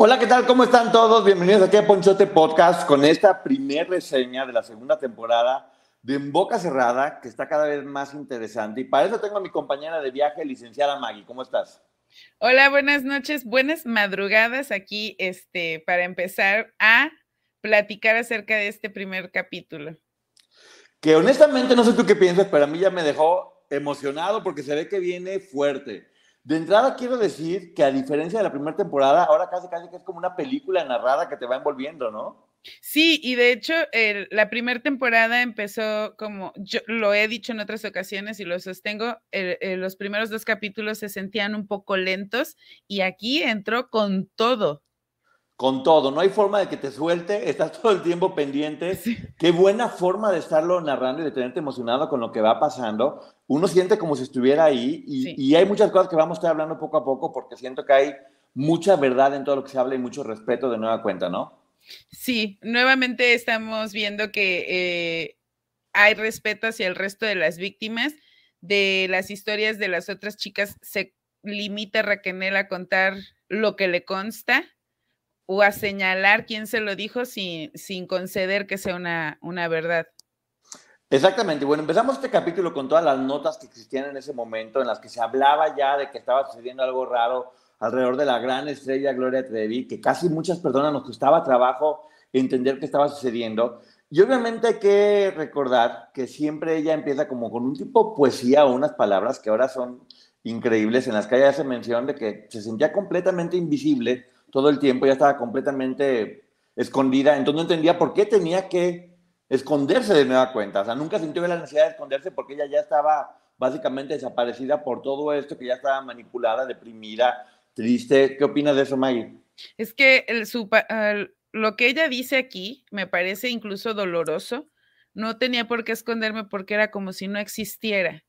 Hola, ¿qué tal? ¿Cómo están todos? Bienvenidos aquí a Ponchote Podcast con esta primer reseña de la segunda temporada de En Boca Cerrada, que está cada vez más interesante. Y para eso tengo a mi compañera de viaje, licenciada Maggie. ¿Cómo estás? Hola, buenas noches, buenas madrugadas aquí este, para empezar a platicar acerca de este primer capítulo. Que honestamente no sé tú qué piensas, pero a mí ya me dejó emocionado porque se ve que viene fuerte. De entrada quiero decir que a diferencia de la primera temporada, ahora casi casi que es como una película narrada que te va envolviendo, ¿no? Sí, y de hecho la primera temporada empezó como yo lo he dicho en otras ocasiones y lo sostengo, los primeros dos capítulos se sentían un poco lentos y aquí entró con todo con todo, no hay forma de que te suelte, estás todo el tiempo pendiente. Qué buena forma de estarlo narrando y de tenerte emocionado con lo que va pasando. Uno siente como si estuviera ahí y, hay muchas cosas que vamos a estar hablando poco a poco porque siento que hay mucha verdad en todo lo que se habla y mucho respeto de nueva cuenta, ¿no? Sí, nuevamente estamos viendo que eh, hay respeto hacia el resto de las víctimas. De las historias de las otras chicas se limita Raquel a contar lo que le consta o a señalar quién se lo dijo sin, sin conceder que sea una, una verdad. Exactamente. Bueno, empezamos este capítulo con todas las notas que existían en ese momento, en las que se hablaba ya de que estaba sucediendo algo raro alrededor de la gran estrella Gloria Trevi, que casi muchas personas nos costaba trabajo entender qué estaba sucediendo. Y obviamente hay que recordar que siempre ella empieza como con un tipo de poesía o unas palabras que ahora son increíbles, en las que ella hace mención de que se sentía completamente invisible todo el tiempo, ya estaba completamente escondida, entonces no entendía por qué tenía que esconderse de nueva cuenta, o sea, nunca sintió la necesidad de esconderse porque ella ya estaba básicamente desaparecida por todo esto, que ya estaba manipulada, deprimida, triste. ¿Qué opinas de eso, Maggie? Es que lo que ella dice aquí me parece incluso doloroso. No tenía por qué esconderme porque era como si no existiera.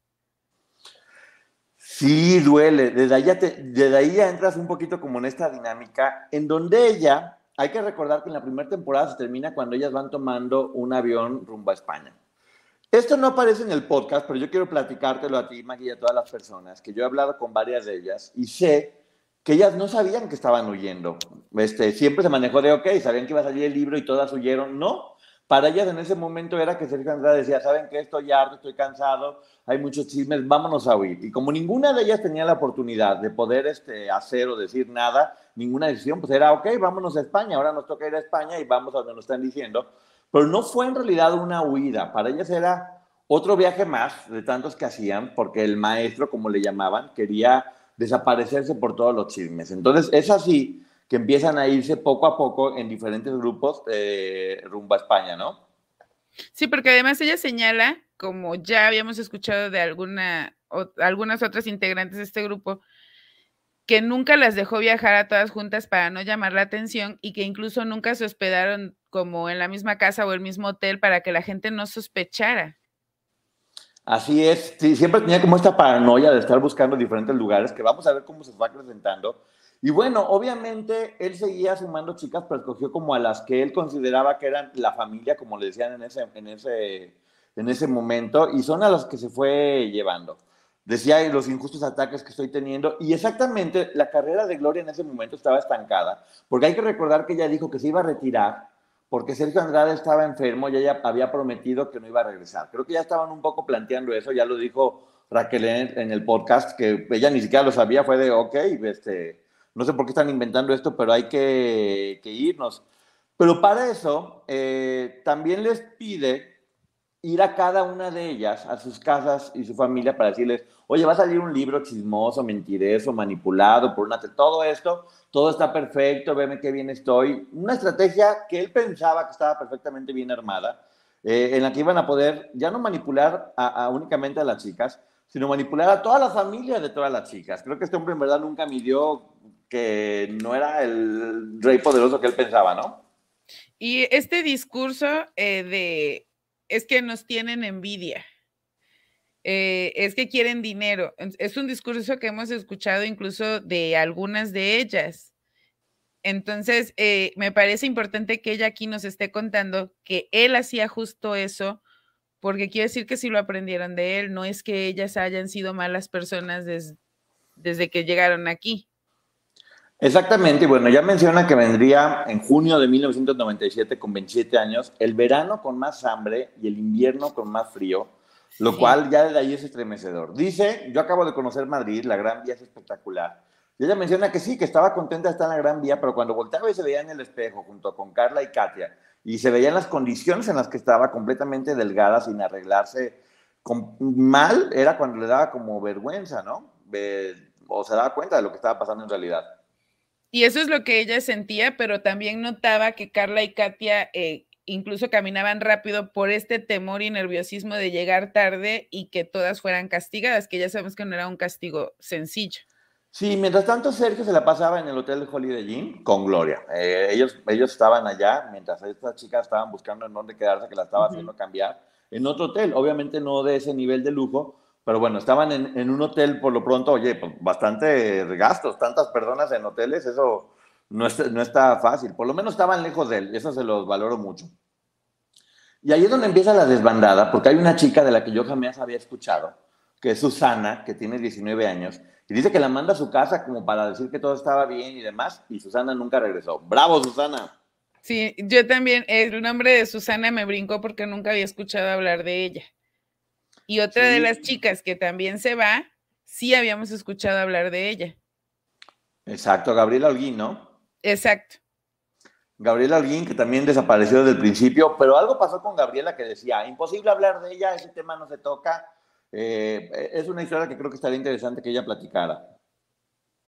Sí, duele. Desde ahí, ya desde ahí ya entras un poquito como en esta dinámica, en donde ella, hay que recordar que en la primera temporada se termina cuando ellas van tomando un avión rumbo a España. Esto no aparece en el podcast, pero yo quiero platicártelo a ti, Maggie, y a todas las personas, que yo he hablado con varias de ellas y sé que ellas no sabían que estaban huyendo. Este, siempre se manejó de, ok, sabían que iba a salir el libro y todas huyeron. No, para ellas en ese momento era que Sergio Andrade decía, ¿saben qué? Estoy harto, estoy cansado, hay muchos chismes, vámonos a huir. Y como ninguna de ellas tenía la oportunidad de poder este, hacer o decir nada, ninguna decisión, pues era, ok, vámonos a España, ahora nos toca ir a España y vamos a donde nos están diciendo. Pero no fue en realidad una huida, para ellas era otro viaje más de tantos que hacían, porque el maestro, como le llamaban, quería desaparecerse por todos los chismes. Entonces, es así que empiezan a irse poco a poco en diferentes grupos eh, rumbo a España, ¿no? Sí, porque además ella señala, como ya habíamos escuchado de alguna, algunas otras integrantes de este grupo, que nunca las dejó viajar a todas juntas para no llamar la atención y que incluso nunca se hospedaron como en la misma casa o el mismo hotel para que la gente no sospechara. Así es, sí, siempre tenía como esta paranoia de estar buscando diferentes lugares, que vamos a ver cómo se va presentando. Y bueno, obviamente él seguía sumando chicas, pero escogió como a las que él consideraba que eran la familia, como le decían en ese, en ese, en ese momento, y son a las que se fue llevando. Decía los injustos ataques que estoy teniendo, y exactamente la carrera de Gloria en ese momento estaba estancada, porque hay que recordar que ella dijo que se iba a retirar, porque Sergio Andrade estaba enfermo y ella había prometido que no iba a regresar. Creo que ya estaban un poco planteando eso, ya lo dijo Raquel en, el podcast, que ella ni siquiera lo sabía, fue de, ok, este no sé por qué están inventando esto, pero hay que, irnos. Pero para eso, eh, también les pide ir a cada una de ellas, a sus casas y su familia, para decirles, oye, va a salir un libro chismoso, mentiroso, manipulado por una... Todo esto, todo está perfecto, veme qué bien estoy. Una estrategia que él pensaba que estaba perfectamente bien armada, eh, en la que iban a poder ya no manipular únicamente a las chicas, sino manipular a toda la familia de todas las chicas. Creo que este hombre en verdad nunca midió que no era el rey poderoso que él pensaba, ¿no? Y este discurso eh, de es que nos tienen envidia, eh, es que quieren dinero, es un discurso que hemos escuchado incluso de algunas de ellas. Entonces, eh, me parece importante que ella aquí nos esté contando que él hacía justo eso, porque quiere decir que si lo aprendieron de él, no es que ellas hayan sido malas personas desde que llegaron aquí. Exactamente, y bueno, ya menciona que vendría en junio de 1997 con 27 años, el verano con más hambre y el invierno con más frío, lo cual ya desde ahí es estremecedor. Dice, yo acabo de conocer Madrid, la Gran Vía es espectacular. Y ella menciona que sí, que estaba contenta de estar en la Gran Vía, pero cuando volteaba y se veía en el espejo junto con Carla y Katia, y se veían las condiciones en las que estaba completamente delgada, sin arreglarse mal, era cuando le daba como vergüenza, ¿no? o se daba cuenta de lo que estaba pasando en realidad. Y eso es lo que ella sentía, pero también notaba que Carla y Katia eh, incluso caminaban rápido por este temor y nerviosismo de llegar tarde y que todas fueran castigadas, que ya sabemos que no era un castigo sencillo. Sí, mientras tanto Sergio se la pasaba en el hotel de Holiday Inn con Gloria. Eh, ellos, ellos estaban allá, mientras estas chicas estaban buscando en dónde quedarse, que la estaba haciendo cambiar, en otro hotel, obviamente no de ese nivel de lujo, pero bueno, estaban en, un hotel por lo pronto, oye, pues bastante gastos, tantas personas en hoteles, eso no, no está fácil. Por lo menos estaban lejos de él, eso se los valoro mucho. Y ahí es donde empieza la desbandada, porque hay una chica de la que yo jamás había escuchado, que es Susana, que tiene 19 años, y dice que la manda a su casa como para decir que todo estaba bien y demás, y Susana nunca regresó. ¡Bravo, Susana! Sí, yo también, el nombre de Susana me brincó porque nunca había escuchado hablar de ella. Y otra de las chicas que también se va, sí habíamos escuchado hablar de ella. Exacto, Gabriela Holguín, ¿no? Exacto. Gabriela Holguín, que también desapareció desde el principio, pero algo pasó con Gabriela que decía, imposible hablar de ella, ese tema no se toca. Eh, es una historia que creo que estaría interesante que ella platicara.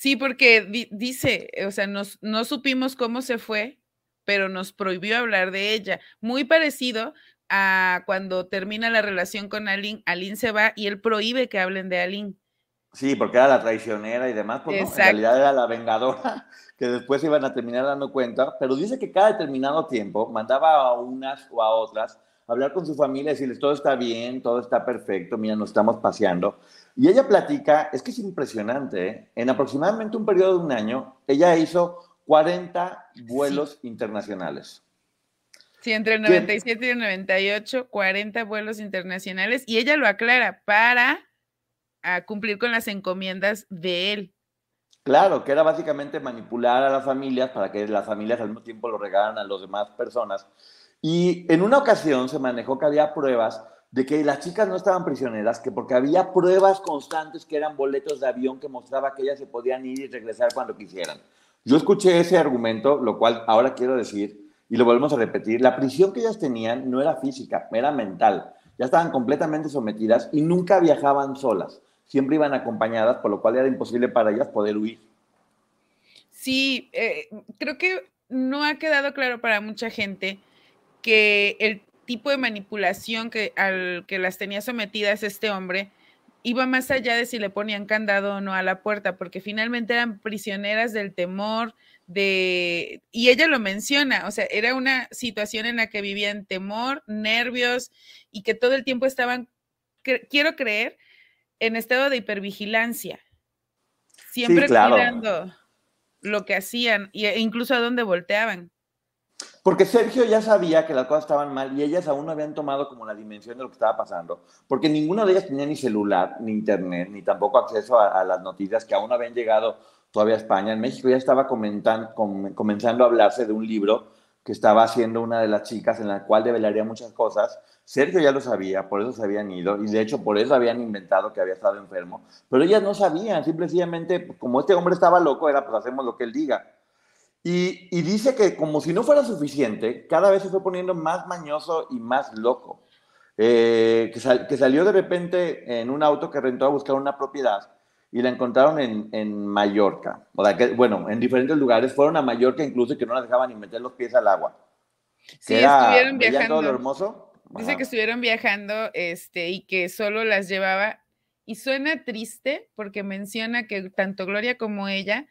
Sí, porque dice, o sea, nos, no supimos cómo se fue, pero nos prohibió hablar de ella. Muy parecido a cuando termina la relación con Aline, Aline se va y él prohíbe que hablen de Aline. Sí, porque era la traicionera y demás, porque en realidad era la vengadora, que después iban a terminar dando cuenta, pero dice que cada determinado tiempo mandaba a unas o a otras hablar con su familia, decirles todo está bien, todo está perfecto, mira, nos estamos paseando. Y ella platica, es que es impresionante, ¿eh? en aproximadamente un periodo de un año, ella hizo 40 vuelos internacionales. Sí, entre el 97 y el 98, 40 vuelos internacionales. Y ella lo aclara para cumplir con las encomiendas de él. Claro, que era básicamente manipular a las familias para que las familias al mismo tiempo lo regaran a las demás personas. Y en una ocasión se manejó que había pruebas de que las chicas no estaban prisioneras, que porque había pruebas constantes que eran boletos de avión que mostraba que ellas se podían ir y regresar cuando quisieran. Yo escuché ese argumento, lo cual ahora quiero decir, y lo volvemos a repetir, la prisión que ellas tenían no era física, era mental. Ya estaban completamente sometidas y nunca viajaban solas, siempre iban acompañadas, por lo cual era imposible para ellas poder huir. Sí, eh, creo que no ha quedado claro para mucha gente que el tipo de manipulación que, al que las tenía sometidas este hombre iba más allá de si le ponían candado o no a la puerta, porque finalmente eran prisioneras del temor, de... Y ella lo menciona, o sea, era una situación en la que vivían temor, nervios y que todo el tiempo estaban, quiero creer, en estado de hipervigilancia. Siempre cuidando lo que hacían e incluso a dónde volteaban. Porque Sergio ya sabía que las cosas estaban mal y ellas aún no habían tomado como la dimensión de lo que estaba pasando, porque ninguna de ellas tenía ni celular, ni internet, ni tampoco acceso a, las noticias que aún no habían llegado todavía a España. En México ya estaba comenzando a hablarse de un libro que estaba haciendo una de las chicas en la cual develaría muchas cosas. Sergio ya lo sabía, por eso se habían ido y de hecho por eso habían inventado que había estado enfermo, pero ellas no sabían, simplemente como este hombre estaba loco, era pues hacemos lo que él diga. Y, dice que como si no fuera suficiente, cada vez se fue poniendo más mañoso y más loco. Eh, que, que, salió de repente en un auto que rentó a buscar una propiedad y la encontraron en, en Mallorca. O sea, que, bueno, en diferentes lugares. Fueron a Mallorca incluso que no la dejaban ni meter los pies al agua. Sí, estuvieron viajando. Todo lo hermoso. Dice que estuvieron viajando este, y que solo las llevaba. Y suena triste porque menciona que tanto Gloria como ella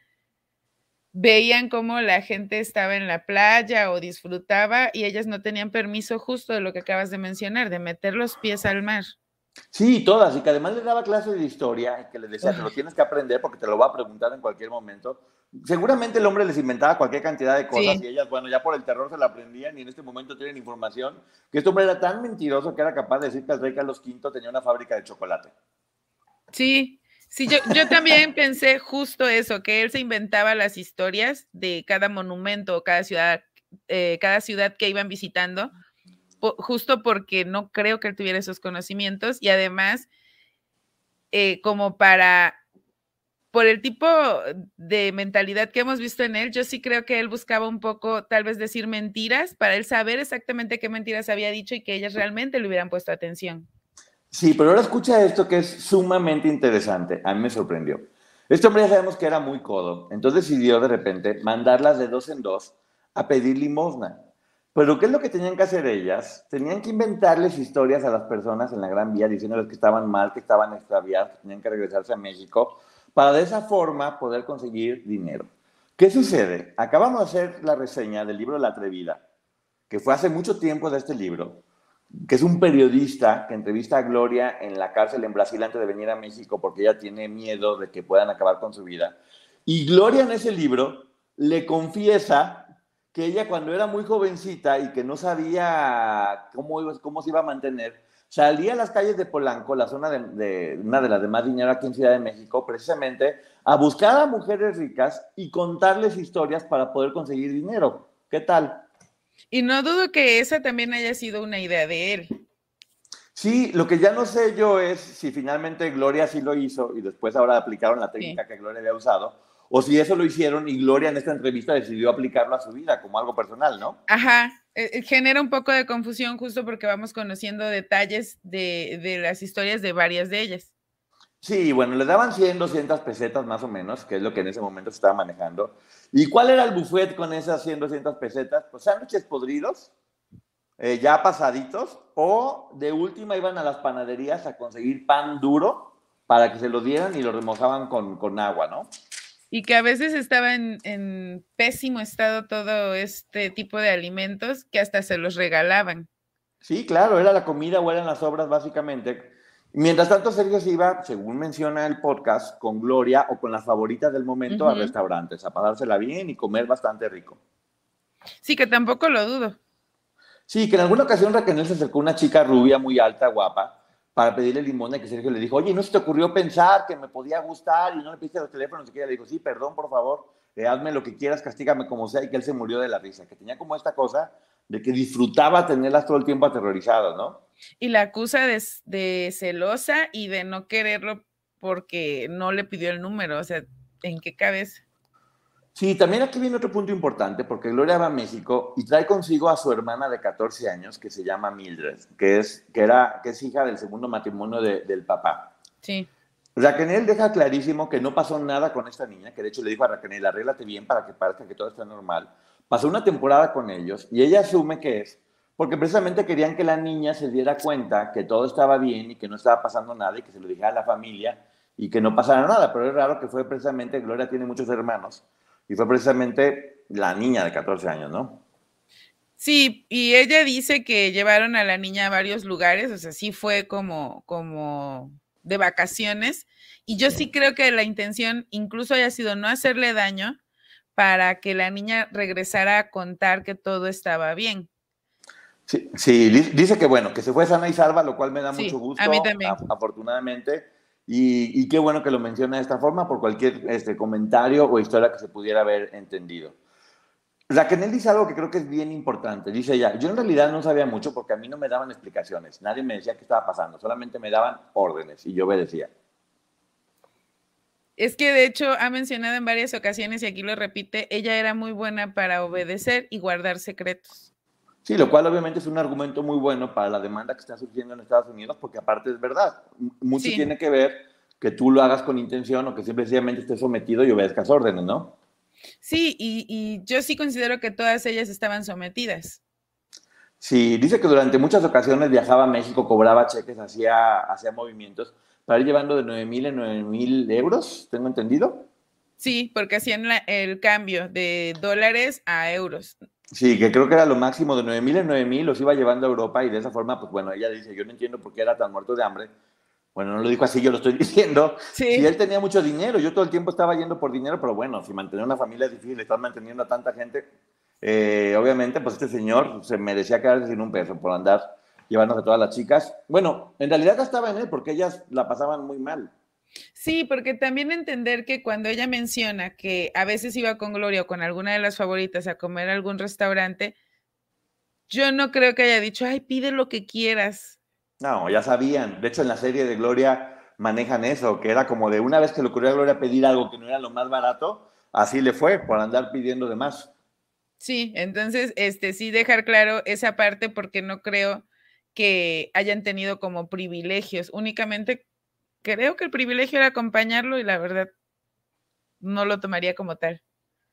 veían cómo la gente estaba en la playa o disfrutaba y ellas no tenían permiso justo de lo que acabas de mencionar, de meter los pies al mar. Sí, todas, y que además le daba clases de historia y que le decía, que lo tienes que aprender porque te lo va a preguntar en cualquier momento. Seguramente el hombre les inventaba cualquier cantidad de cosas y ellas, bueno, ya por el terror se la aprendían y en este momento tienen información que este hombre era tan mentiroso que era capaz de decir que el rey Carlos V tenía una fábrica de chocolate. Sí, Sí, yo, también pensé justo eso, que él se inventaba las historias de cada monumento o cada ciudad, eh, cada ciudad que iban visitando, justo porque no creo que él tuviera esos conocimientos y además, eh, como para, por el tipo de mentalidad que hemos visto en él, yo sí creo que él buscaba un poco, tal vez decir mentiras, para él saber exactamente qué mentiras había dicho y que ellas realmente le hubieran puesto atención. Sí, pero ahora escucha esto que es sumamente interesante. A mí me sorprendió. Este hombre ya sabemos que era muy codo, entonces decidió de repente mandarlas de dos en dos a pedir limosna. Pero ¿qué es lo que tenían que hacer ellas? Tenían que inventarles historias a las personas en la Gran Vía diciéndoles que estaban mal, que estaban extraviadas, que tenían que regresarse a México, para de esa forma poder conseguir dinero. ¿Qué sucede? Acabamos de hacer la reseña del libro La Atrevida, que fue hace mucho tiempo de este libro, que es un periodista que entrevista a Gloria en la cárcel en Brasil antes de venir a México porque ella tiene miedo de que puedan acabar con su vida. Y Gloria en ese libro le confiesa que ella cuando era muy jovencita y que no sabía cómo, cómo se iba a mantener, salía a las calles de Polanco, la zona de, una de las de más dinero aquí en Ciudad de México, precisamente a buscar a mujeres ricas y contarles historias para poder conseguir dinero. ¿Qué tal? Y no dudo que esa también haya sido una idea de él. Sí, lo que ya no sé yo es si finalmente Gloria sí lo hizo y después ahora aplicaron la técnica que Gloria había usado, o si eso lo hicieron y Gloria en esta entrevista decidió aplicarlo a su vida como algo personal, ¿no? Ajá, eh, eh, genera un poco de confusión justo porque vamos conociendo detalles de, de las historias de varias de ellas. Sí, bueno, le daban 100, 200 pesetas más o menos, que es lo que en ese momento se estaba manejando. ¿Y cuál era el buffet con esas 100, 200 pesetas? Pues sándwiches podridos, eh, ya pasaditos, o de última iban a las panaderías a conseguir pan duro para que se lo dieran y lo remojaban con, con agua, ¿no? Y que a veces estaba en, en pésimo estado todo este tipo de alimentos que hasta se los regalaban. Sí, claro, era la comida o eran las obras básicamente Mientras tanto, Sergio se iba, según menciona el podcast, con Gloria o con las favoritas del momento a restaurantes, a pasársela bien y comer bastante rico. Sí, que tampoco lo dudo. Sí, que en alguna ocasión Raquel se acercó una chica rubia, muy alta, guapa, para pedirle limón y que Sergio le dijo, oye, ¿no se te ocurrió pensar que me podía gustar y no le pediste los teléfonos? Y que ella le dijo, sí, perdón, por favor, eh, hazme lo que quieras, castígame como sea, y que él se murió de la risa, que tenía como esta cosa de que disfrutaba tenerlas todo el tiempo aterrorizadas, ¿no? Y la acusa de, celosa y de no quererlo porque no le pidió el número, o sea, ¿en qué cabeza? Sí, también aquí viene otro punto importante, porque Gloria va a México y trae consigo a su hermana de 14 años, que se llama Mildred, que es, que era, que es hija del segundo matrimonio del papá. Sí. Raquel deja clarísimo que no pasó nada con esta niña, que de hecho le dijo a Raquel, arréglate bien para que parezca que todo está normal. Pasó una temporada con ellos y ella asume que es porque precisamente querían que la niña se diera cuenta que todo estaba bien y que no estaba pasando nada y que se lo dijera a la familia y que no pasara nada. Pero es raro que fue precisamente, Gloria tiene muchos hermanos, y fue precisamente la niña de 14 años, ¿no? Sí, y ella dice que llevaron a la niña a varios lugares, o sea, sí fue como, como de vacaciones. Y yo sí creo que la intención incluso haya sido no hacerle daño para que la niña regresara a contar que todo estaba bien. Sí, sí, dice que bueno, que se fue sana y salva, lo cual me da mucho gusto. A mí también. afortunadamente. Y, y, qué bueno que lo menciona de esta forma por cualquier este, comentario o historia que se pudiera haber entendido. Raquel dice algo que creo que es bien importante. Dice ella, yo en realidad no sabía mucho porque a mí no me daban explicaciones. Nadie me decía qué estaba pasando, solamente me daban órdenes y yo obedecía. Es que de hecho ha mencionado en varias ocasiones y aquí lo repite, ella era muy buena para obedecer y guardar secretos. Sí, lo cual obviamente es un argumento muy bueno para la demanda que está surgiendo en Estados Unidos, porque aparte es verdad. Mucho tiene que ver que tú lo hagas con intención o que simplemente estés sometido y obedezcas órdenes, ¿no? Sí, y, yo sí considero que todas ellas estaban sometidas. Sí, dice que durante muchas ocasiones viajaba a México, cobraba cheques, hacía, hacía movimientos para ir llevando de 9 mil en 9 mil euros, ¿tengo entendido? Sí, porque hacían el cambio de dólares a euros. Sí, que creo que era lo máximo de 9 mil en 9 mil, los iba llevando a Europa y de esa forma, pues bueno, ella dice, yo no entiendo por qué era tan muerto de hambre, bueno, no lo dijo así, yo lo estoy diciendo. Sí. Si él tenía mucho dinero, yo todo el tiempo estaba yendo por dinero, pero bueno, si mantener una familia es difícil, estar manteniendo a tanta gente, eh, obviamente, pues este señor se merecía quedarse sin un peso por andar llevándose a todas las chicas. Bueno, en realidad estaba en él porque ellas la pasaban muy mal. Sí, porque también entender que cuando ella menciona que a veces iba con Gloria o con alguna de las favoritas a comer a algún restaurante, yo no creo que haya dicho, ay, pide lo que quieras no, ya sabían. De hecho, en la serie de Gloria manejan eso, que era como de una vez que le ocurrió a Gloria pedir algo que no era lo más barato, así le fue, por andar pidiendo de más. Sí, entonces, este, sí dejar claro esa parte porque no creo que hayan tenido como privilegios. Únicamente creo que el privilegio era acompañarlo y la verdad no lo tomaría como tal.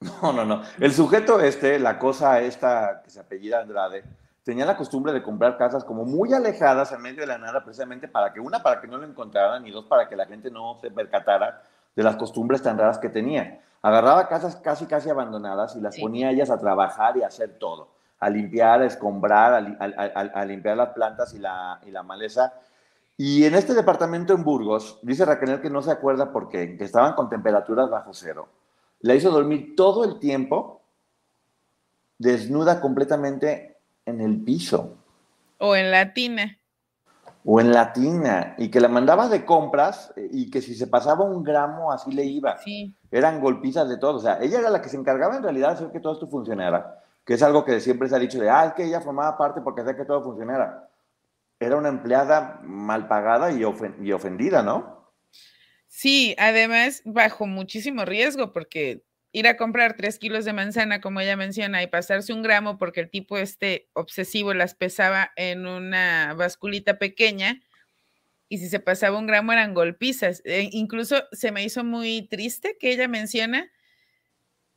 No, no, no. El sujeto este, la cosa esta que se apellida Andrade, tenía la costumbre de comprar casas como muy alejadas en medio de la nada, precisamente para que, una, para que no lo encontraran y dos, para que la gente no se percatara de las costumbres tan raras que tenía. Agarraba casas casi, casi abandonadas y las ponía ellas a trabajar y a hacer todo, a limpiar, a escombrar, a, limpiar las plantas y la, y la maleza. Y en este departamento en Burgos, dice Raquel que no se acuerda por qué, que estaban con temperaturas bajo cero. La hizo dormir todo el tiempo desnuda completamente en el piso. O en la tina. O en la tina. Y que la mandaba de compras eh, y que si se pasaba un gramo así le iba. Sí. Eran golpizas de todo. O sea, ella era la que se encargaba en realidad de hacer que todo esto funcionara. Que es algo que siempre se ha dicho de, ah, es que ella formaba parte porque hacía que todo funcionara. Era una empleada mal pagada y, ofendida, ¿no? Sí, además bajo muchísimo riesgo porque ir a comprar tres kilos de manzana, como ella menciona, y pasarse un gramo porque el tipo este obsesivo las pesaba en una basculita pequeña, y si se pasaba un gramo eran golpizas. E incluso se me hizo muy triste que ella menciona,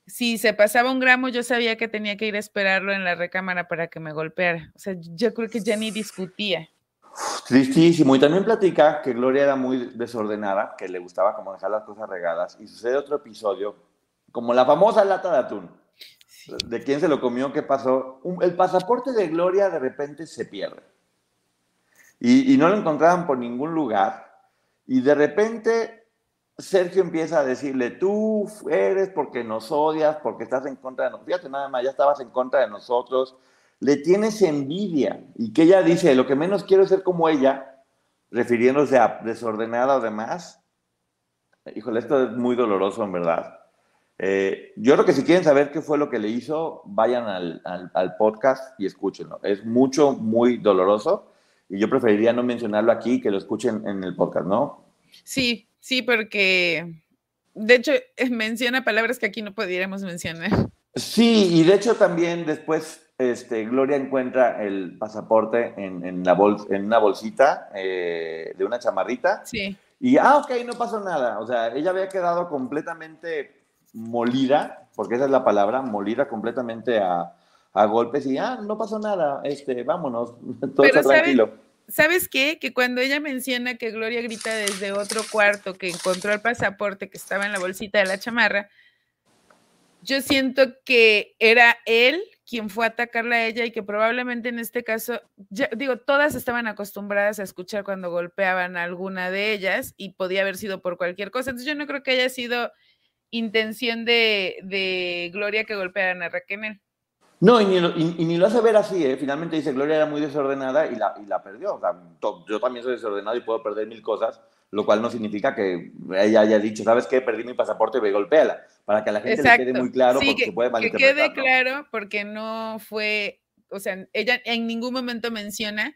si se pasaba un gramo, yo sabía que tenía que ir a esperarlo en la recámara para que me golpeara. O sea, yo creo que ya ni discutía. Tristísimo. Y también platica que Gloria era muy desordenada, que le gustaba como dejar las cosas regadas. Y sucede otro episodio como la famosa lata de atún. ¿De quién se lo comió? ¿Qué pasó? el pasaporte de Gloria de repente se pierde. Y, no lo encontraban por ningún lugar. Y de repente Sergio empieza a decirle, tú eres porque nos odias, porque estás en contra de nosotros. Fíjate nada más, ya estabas en contra de nosotros. Le tienes envidia. Y que ella dice, lo que menos quiero es ser como ella, refiriéndose a desordenada o demás. Híjole, esto es muy doloroso en verdad. Eh, yo creo que si quieren saber qué fue lo que le hizo, vayan al, podcast y escúchenlo. Es mucho, muy doloroso y yo preferiría no mencionarlo aquí que lo escuchen en el podcast, ¿no? Sí, sí, porque de hecho menciona palabras que aquí no pudiéramos mencionar. Sí, y de hecho también después este, Gloria encuentra el pasaporte en, la en una bolsita eh, de una chamarrita. Sí. Y, ah, ok, no pasó nada. O sea, ella había quedado completamente molida, porque esa es la palabra, molida completamente a, golpes y, ah, no pasó nada, este, vámonos, todo está tranquilo. ¿Sabes qué? Que cuando ella menciona que Gloria grita desde otro cuarto que encontró el pasaporte que estaba en la bolsita de la chamarra, yo siento que era él quien fue a atacarla a ella y que probablemente en este caso, digo, todas estaban acostumbradas a escuchar cuando golpeaban a alguna de ellas y podía haber sido por cualquier cosa. Entonces yo no creo que haya sido intención de, Gloria que golpearan a Raquel. No, y ni, lo, y, ni lo hace ver así, ¿eh? Finalmente dice, Gloria era muy desordenada y la, y la perdió. O sea, yo también soy desordenado y puedo perder mil cosas, lo cual no significa que ella haya dicho, ¿sabes qué? Perdí mi pasaporte y ve golpéala. Para que a la gente le quede muy claro, porque que, se puede malinterpretar. Que quede claro, porque no fue, o sea, ella en ningún momento menciona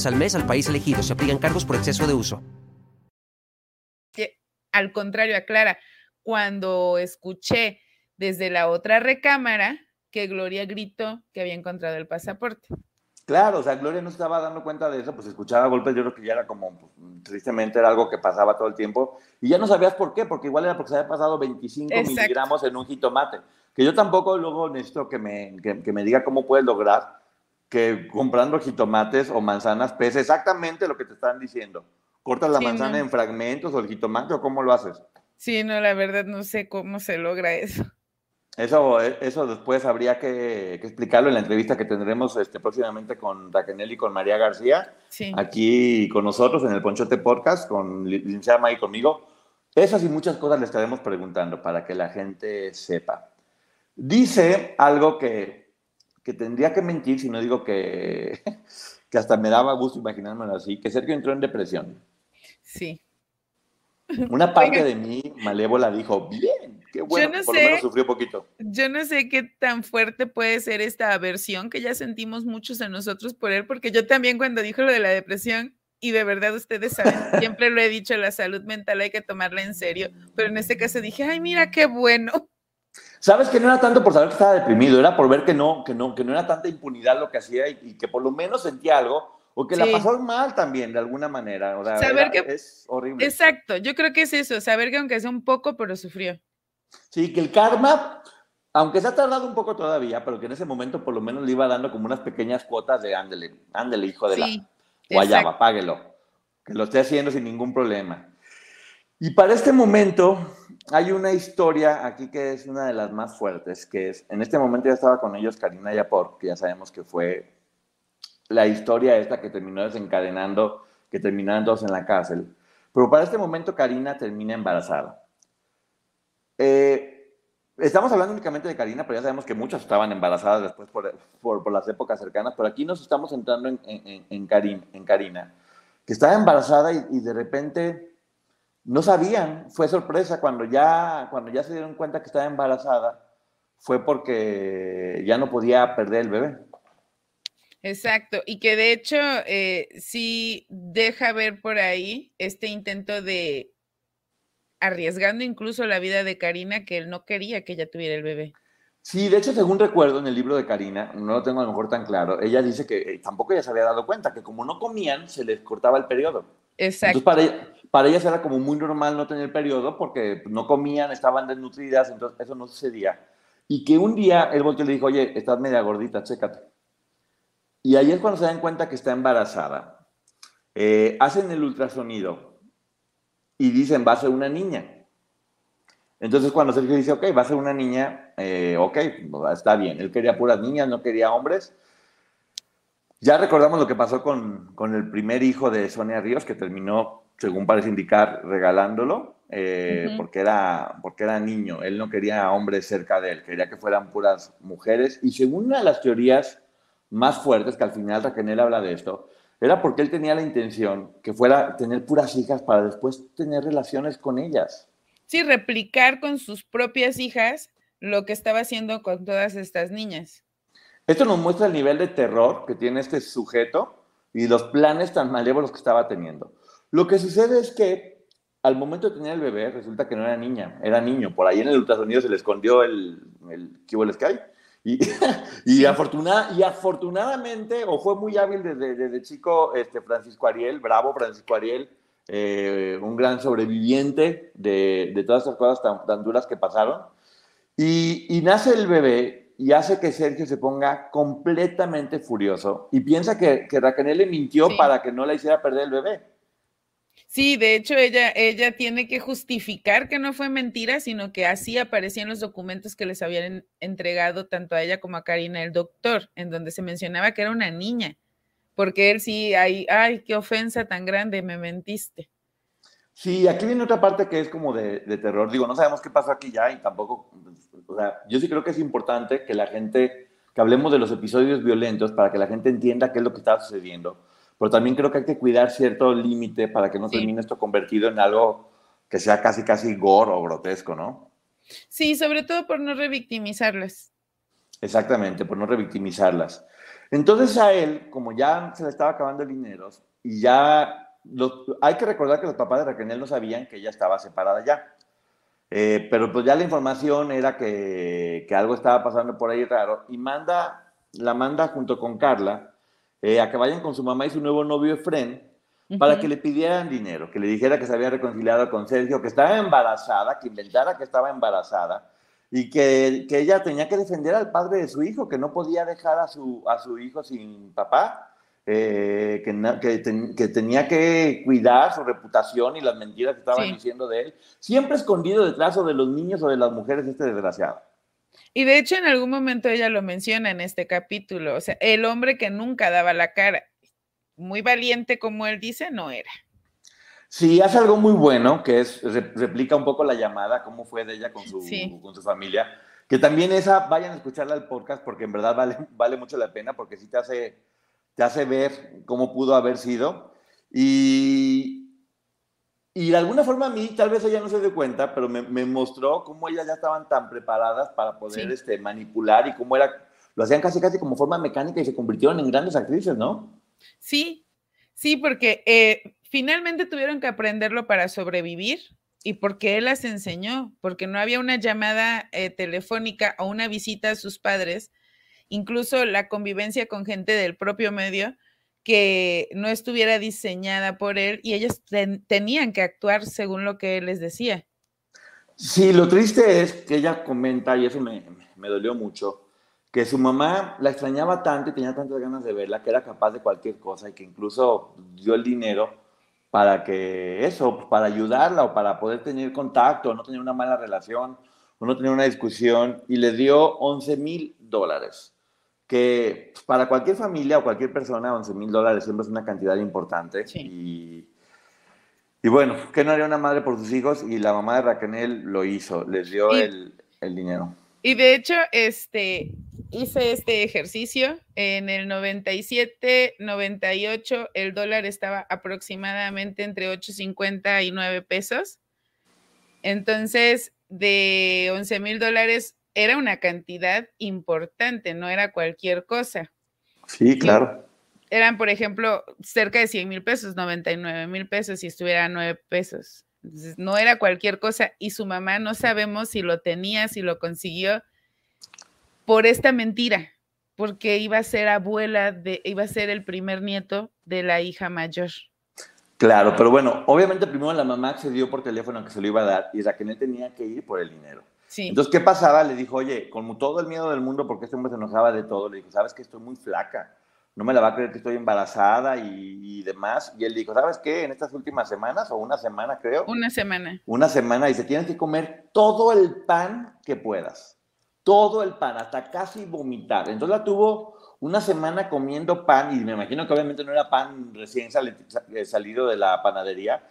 al mes al país elegido. Se aplican cargos por exceso de uso. Al contrario, aclara, cuando escuché desde la otra recámara que Gloria gritó que había encontrado el pasaporte. Claro, o sea, Gloria no estaba dando cuenta de eso, pues escuchaba golpes, yo creo que ya era como, pues, tristemente era algo que pasaba todo el tiempo, y ya no sabías por qué, porque igual era porque se había pasado 25 miligramos en un jitomate, que yo tampoco luego necesito que me, que me diga cómo puedes lograr que comprando jitomates o manzanas pese exactamente lo que te están diciendo. ¿Cortas la manzana en fragmentos o el jitomate o cómo lo haces? Sí, no, la verdad no sé cómo se logra eso. Eso, eso después habría que, explicarlo en la entrevista que tendremos este, próximamente con Raquel y con María García, aquí con nosotros en el Ponchote Podcast, con Licenciada y conmigo. Esas y muchas cosas le estaremos preguntando para que la gente sepa. Dice algo que, que tendría que mentir si no digo que, que hasta me daba gusto imaginármelo así, que Sergio entró en depresión. Sí. Una parte de mí malévola dijo, bien, qué bueno, por lo menos sufrió poquito. Yo no sé qué tan fuerte puede ser esta aversión que ya sentimos muchos de nosotros por él, porque yo también cuando dijo lo de la depresión, y de verdad ustedes saben, siempre lo he dicho, la salud mental hay que tomarla en serio, pero en este caso dije, ay, mira qué bueno. Sabes que no era tanto por saber que estaba deprimido, era por ver que no, que no, que no era tanta impunidad lo que hacía y que por lo menos sentía algo o que la pasó mal también, de alguna manera. O sea, saber que es horrible. Exacto, yo creo que es eso, saber que aunque sea un poco, pero sufrió. Sí, que el karma, aunque se ha tardado un poco todavía, pero que en ese momento por lo menos le iba dando como unas pequeñas cuotas de ándele, ándele, hijo de la guayaba, páguelo, que lo esté haciendo sin ningún problema. Y para este momento hay una historia aquí que es una de las más fuertes, que es, en este momento ya estaba con ellos Karina Yapor, que ya sabemos que fue la historia esta que terminó desencadenando que terminaron todos en la cárcel. Pero para este momento Karina termina embarazada. Eh, estamos hablando únicamente de Karina, pero ya sabemos que muchas estaban embarazadas después por, por, las épocas cercanas, pero aquí nos estamos centrando en, en, en, Karina, que estaba embarazada y, de repente no sabían, fue sorpresa cuando ya, cuando ya se dieron cuenta que estaba embarazada, fue porque ya no podía perder el bebé. Exacto, y que de hecho eh, sí deja ver por ahí este intento de arriesgando incluso la vida de Karina, que él no quería que ella tuviera el bebé. Sí, de hecho, según recuerdo en el libro de Karina, no lo tengo a lo mejor tan claro, ella dice que eh, tampoco ella se había dado cuenta, que como no comían, se les cortaba el periodo. Exacto. Entonces, para, ella, para ellas era como muy normal no tener periodo porque no comían, estaban desnutridas, entonces eso no sucedía. Y que un día él volteó y le dijo, oye, estás media gordita, chécate. Y ahí es cuando se dan cuenta que está embarazada. Eh, hacen el ultrasonido y dicen, va a ser una niña. Entonces cuando Sergio dice, ok, va a ser una niña, eh, ok, está bien. Él quería puras niñas, no quería hombres. Ya recordamos lo que pasó con, con el primer hijo de Sonia Ríos, que terminó, según parece indicar, regalándolo, eh, porque, era, porque era niño. Él no quería hombres cerca de él, quería que fueran puras mujeres. Y según una de las teorías más fuertes, que al final Raquel habla de esto, era porque él tenía la intención que fuera tener puras hijas para después tener relaciones con ellas. Sí, replicar con sus propias hijas lo que estaba haciendo con todas estas niñas. Esto nos muestra el nivel de terror que tiene este sujeto y los planes tan malévolos que estaba teniendo. Lo que sucede es que al momento de tener el bebé, resulta que no era niña, era niño. Por ahí en el ultrasonido se le escondió el, el Sky Y, y, afortuna, y afortunadamente, o fue muy hábil desde, desde chico, este Francisco Ariel, bravo Francisco Ariel, eh, un gran sobreviviente de, de, todas estas cosas tan, tan duras que pasaron. Y, y, nace el bebé y hace que Sergio se ponga completamente furioso y piensa que, que Raquel le mintió sí. para que no le hiciera perder el bebé. Sí, de hecho ella, ella tiene que justificar que no fue mentira, sino que así aparecían los documentos que les habían entregado tanto a ella como a Karina el doctor, en donde se mencionaba que era una niña, porque él sí, ay, ay, qué ofensa tan grande, me mentiste. Sí, aquí viene otra parte que es como de, de terror. Digo, no sabemos qué pasó aquí ya y tampoco, o sea, yo sí creo que es importante que la gente, que hablemos de los episodios violentos para que la gente entienda qué es lo que está sucediendo pero también creo que hay que cuidar cierto límite para que no sí. termine esto convertido en algo que sea casi, casi gore o grotesco, ¿no? Sí, sobre todo por no revictimizarlas. Exactamente, por no revictimizarlas. Entonces a él, como ya se le estaba acabando el dinero y ya los, hay que recordar que los papás de Raquel no sabían que ella estaba separada ya. Eh, pero pues ya la información era que, que, algo estaba pasando por ahí raro y manda, la manda junto con Carla eh, a que vayan con su mamá y su nuevo novio Efren uh -huh. para que le pidieran dinero, que le dijera que se había reconciliado con Sergio, que estaba embarazada, que inventara que estaba embarazada y que, que, ella tenía que defender al padre de su hijo, que no podía dejar a su, a su hijo sin papá, eh, que, que, ten, que, tenía que cuidar su reputación y las mentiras que estaban sí. diciendo de él, siempre escondido detrás o de los niños o de las mujeres este desgraciado. Y de hecho en algún momento ella lo menciona en este capítulo, o sea, el hombre que nunca daba la cara, muy valiente como él dice, no era. Sí, hace algo muy bueno, que es, replica un poco la llamada, cómo fue de ella con su, sí. con su familia, que también esa, vayan a escucharla al podcast porque en verdad vale, vale mucho la pena, porque sí te hace, te hace ver cómo pudo haber sido. Y, y de alguna forma a mí, tal vez ella no se dio cuenta, pero me, me mostró cómo ellas ya estaban tan preparadas para poder sí. este, manipular y cómo era, lo hacían casi casi como forma mecánica y se convirtieron en grandes actrices, ¿no? Sí, sí, porque eh, finalmente tuvieron que aprenderlo para sobrevivir y porque él las enseñó, porque no había una llamada eh, telefónica o una visita a sus padres, incluso la convivencia con gente del propio medio que no estuviera diseñada por él y ellas ten, tenían que actuar según lo que él les decía. Sí, lo triste es que ella comenta, y eso me, me dolió mucho, que su mamá la extrañaba tanto y tenía tantas ganas de verla que era capaz de cualquier cosa y que incluso dio el dinero para que eso, para ayudarla o para poder tener contacto, no tener una mala relación o no tener una discusión y le dio 11 mil dólares que para cualquier familia o cualquier persona 11 mil dólares siempre es una cantidad importante. Sí. Y, y, bueno, ¿qué no haría una madre por sus hijos? Y la mamá de Raquel lo hizo, les dio y, el, el, dinero. Y de hecho, este, hice este ejercicio en el 97, 98, el dólar estaba aproximadamente entre 8.50 y 9 pesos. Entonces, de 11 mil dólares, era una cantidad importante, no era cualquier cosa. Sí, claro. Eran, por ejemplo, cerca de 100 mil pesos, 99 mil pesos si estuviera a 9 pesos. Entonces, no era cualquier cosa y su mamá no sabemos si lo tenía, si lo consiguió por esta mentira, porque iba a ser abuela de, iba a ser el primer nieto de la hija mayor. Claro, pero bueno, obviamente primero la mamá accedió por teléfono que se lo iba a dar y Raquel tenía que ir por el dinero. Sí. Entonces, ¿qué pasaba? Le dijo, oye, con todo el miedo del mundo, porque este hombre se enojaba de todo, le dijo, ¿sabes que estoy muy flaca? No me la va a creer que estoy embarazada y, y, demás. Y él dijo, ¿sabes qué? En estas últimas semanas, o una semana creo. Una semana. Una semana, y se tienes que comer todo el pan que puedas. Todo el pan, hasta casi vomitar. Entonces la tuvo una semana comiendo pan, y me imagino que obviamente no era pan recién salido de la panadería.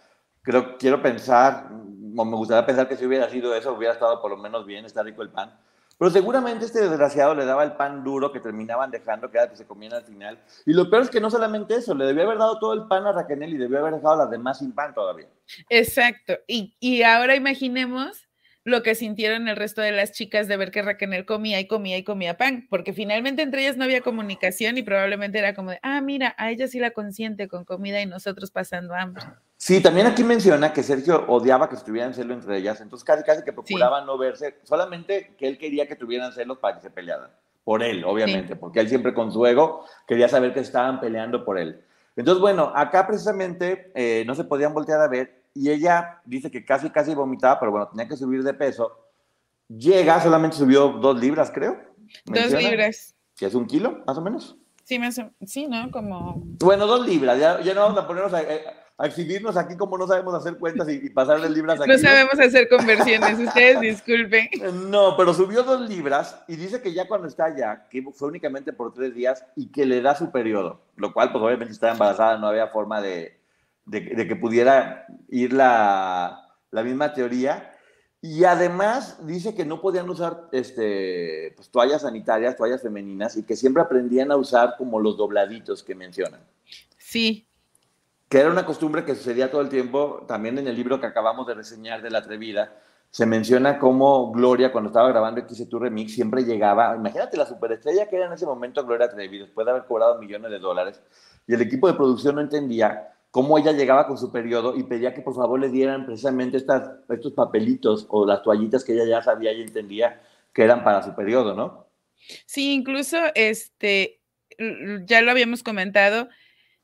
Creo, quiero pensar, me gustaría pensar que si hubiera sido eso, hubiera estado por lo menos bien, está rico el pan. Pero seguramente este desgraciado le daba el pan duro que terminaban dejando, que era que se comían al final. Y lo peor es que no solamente eso, le debió haber dado todo el pan a Raquel y debió haber dejado a las demás sin pan todavía. Exacto. Y, y ahora imaginemos lo que sintieron el resto de las chicas de ver que Raquel comía y comía y comía pan, porque finalmente entre ellas no había comunicación y probablemente era como de, ah, mira, a ella sí la consiente con comida y nosotros pasando hambre. Sí, también aquí menciona que Sergio odiaba que estuvieran celos entre ellas, entonces casi casi que procuraba sí. no verse, solamente que él quería que tuvieran celos para que se pelearan. por él, obviamente, porque él siempre con su ego quería saber que estaban peleando por él. Entonces, bueno, acá precisamente eh, no se podían voltear a ver y ella dice que casi, casi vomitaba, pero bueno, tenía que subir de peso. Llega, solamente subió dos libras, creo. Dos libras. Que es un kilo, más o menos. Sí, más sí, ¿no? Como... Bueno, dos libras, ya, ya no vamos a ponernos a, exhibirnos aquí como no sabemos hacer cuentas y, pasar pasarle libras aquí. No sabemos hacer conversiones, ustedes disculpen. No, pero subió dos libras y dice que ya cuando está allá, que fue únicamente por tres días y que le da su periodo, lo cual pues obviamente estaba embarazada, no había forma de, de, que pudiera ir la, la, misma teoría. Y además dice que no podían usar este, pues, toallas sanitarias, toallas femeninas, y que siempre aprendían a usar como los dobladitos que mencionan. Sí, que era una costumbre que sucedía todo el tiempo, también en el libro que acabamos de reseñar de La Atrevida, se menciona cómo Gloria, cuando estaba grabando X tu Remix, siempre llegaba, imagínate la superestrella que era en ese momento Gloria Trevi, después de haber cobrado millones de dólares, y el equipo de producción no entendía cómo ella llegaba con su periodo y pedía que por favor le dieran precisamente estos papelitos o las toallitas que ella ya sabía y entendía que eran para su periodo, ¿no? Sí, incluso este, ya lo habíamos comentado,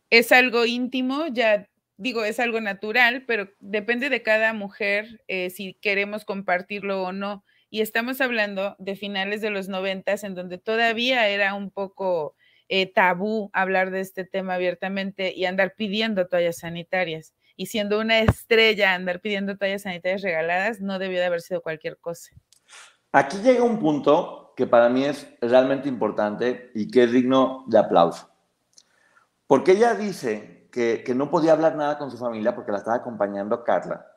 es algo íntimo, ya digo, es algo natural, pero depende de cada mujer eh, si queremos compartirlo o no. Y estamos hablando de finales de los noventas, en donde todavía era un poco eh, tabú hablar de este tema abiertamente y andar pidiendo toallas sanitarias. Y siendo una estrella, andar pidiendo toallas sanitarias regaladas no debió de haber sido cualquier cosa. Aquí llega un punto que para mí es realmente importante y que es digno de aplauso. Porque ella dice que, que, no podía hablar nada con su familia porque la estaba acompañando Carla.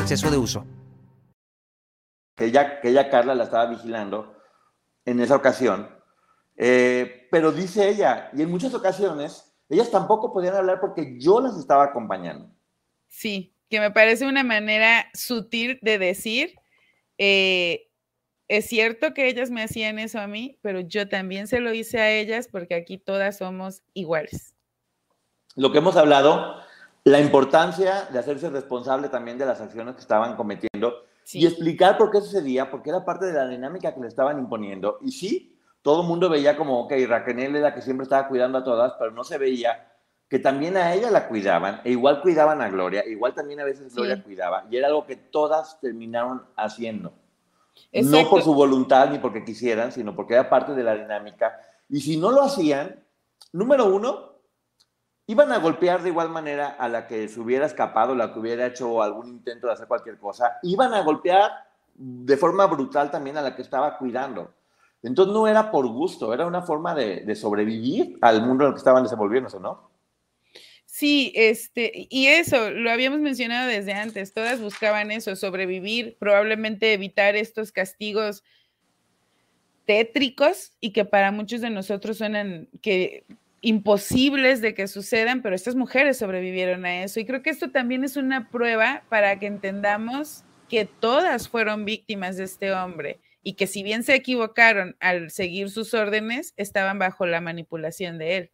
exceso de uso. Que ella, que ella Carla la estaba vigilando en esa ocasión. Eh, pero dice ella, y en muchas ocasiones, ellas tampoco podían hablar porque yo las estaba acompañando. Sí, que me parece una manera sutil de decir, eh, es cierto que ellas me hacían eso a mí, pero yo también se lo hice a ellas porque aquí todas somos iguales. Lo que hemos hablado la importancia de hacerse responsable también de las acciones que estaban cometiendo y explicar por qué sucedía, porque era parte de la dinámica que le estaban imponiendo. Y sí, todo el mundo veía como, ok, Raquel era la que siempre estaba cuidando a todas, pero no se veía que también a ella la cuidaban, e igual cuidaban a Gloria, igual también a veces Gloria cuidaba, y era algo que todas terminaron haciendo. No por su voluntad ni porque quisieran, sino porque era parte de la dinámica. Y si no lo hacían, número uno, iban a golpear de igual manera a la que se hubiera escapado, la que hubiera hecho algún intento de hacer cualquier cosa, iban a golpear de forma brutal también a la que estaba cuidando. Entonces no era por gusto, era una forma de, sobrevivir al mundo en el que estaban desenvolviéndose, ¿no? Sí, este, y eso lo habíamos mencionado desde antes, todas buscaban eso, sobrevivir, probablemente evitar estos castigos tétricos y que para muchos de nosotros suenan que imposibles de que sucedan, pero estas mujeres sobrevivieron a eso. Y creo que esto también es una prueba para que entendamos que todas fueron víctimas de este hombre y que si bien se equivocaron al seguir sus órdenes, estaban bajo la manipulación de él.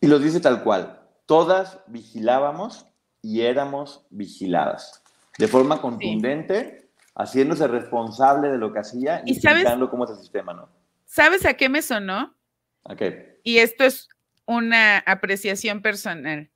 Y lo dice tal cual, todas vigilábamos y éramos vigiladas, de forma contundente, haciéndose responsable de lo que hacía y, explicando cómo es el sistema, ¿no? ¿Sabes a qué me sonó? ¿A qué? Y esto es una apreciación personal.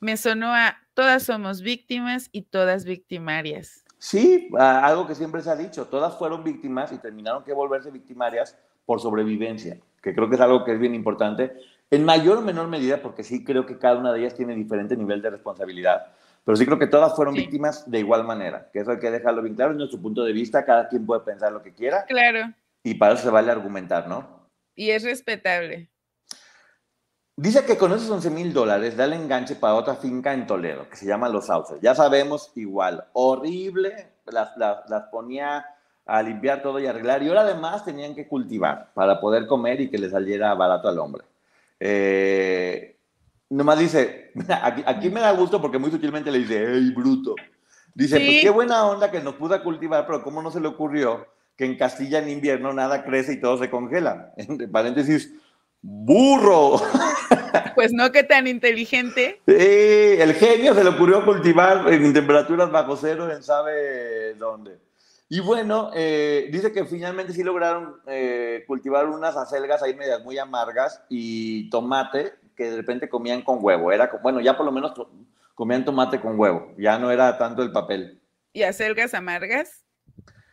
Me sonó a todas somos víctimas y todas victimarias. Sí, algo que siempre se ha dicho, todas fueron víctimas y terminaron que volverse victimarias por sobrevivencia, que creo que es algo que es bien importante, en mayor o menor medida, porque sí creo que cada una de ellas tiene diferente nivel de responsabilidad, pero sí creo que todas fueron víctimas de igual manera, que eso hay que dejarlo bien claro, es nuestro punto de vista, cada quien puede pensar lo que quiera. Claro. Y para eso se vale argumentar, ¿no? Y es respetable. Dice que con esos 11 mil dólares da el enganche para otra finca en Toledo, que se llama Los Sauces. Ya sabemos, igual, horrible, las, las, ponía a limpiar todo y arreglar. Y ahora además tenían que cultivar para poder comer y que le saliera barato al hombre. Eh, nomás dice, aquí, me da gusto porque muy sutilmente le dice, ¡ey, bruto! Dice, pues qué buena onda que nos pudo cultivar, pero ¿cómo no se le ocurrió que en Castilla en invierno nada crece y todo se congela? Entre paréntesis, ¡burro! Pues no, que tan inteligente. Sí, el genio se le ocurrió cultivar en temperaturas bajo cero en sabe dónde. Y bueno, eh, dice que finalmente sí lograron eh, cultivar unas acelgas ahí medias muy amargas y tomate que de repente comían con huevo. Era, bueno, ya por lo menos comían tomate con huevo, ya no era tanto el papel. ¿Y acelgas amargas?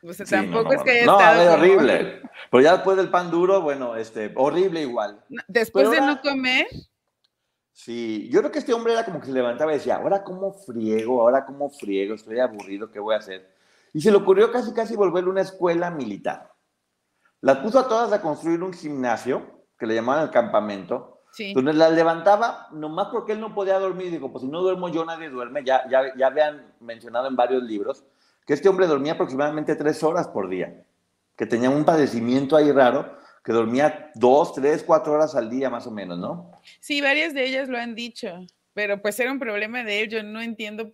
O sea, tampoco es que haya no, estado. No, horrible. Pero ya después del pan duro, bueno, este, horrible igual. Después de no comer. Sí, yo creo que este hombre era como que se levantaba y decía, ahora cómo friego, ahora cómo friego, estoy aburrido, ¿qué voy a hacer? Y se le ocurrió casi casi volverle una escuela militar. Las puso a todas a construir un gimnasio, que le llamaban el campamento, donde las levantaba, nomás porque él no podía dormir. Digo, pues si no duermo yo, nadie duerme. Ya, ya, ya habían mencionado en varios libros que este hombre dormía aproximadamente tres horas por día, que tenía un padecimiento ahí raro, que dormía dos, tres, cuatro horas al día más o menos, ¿no? Sí, varias de ellas lo han dicho, pero pues era un problema de él, yo no entiendo.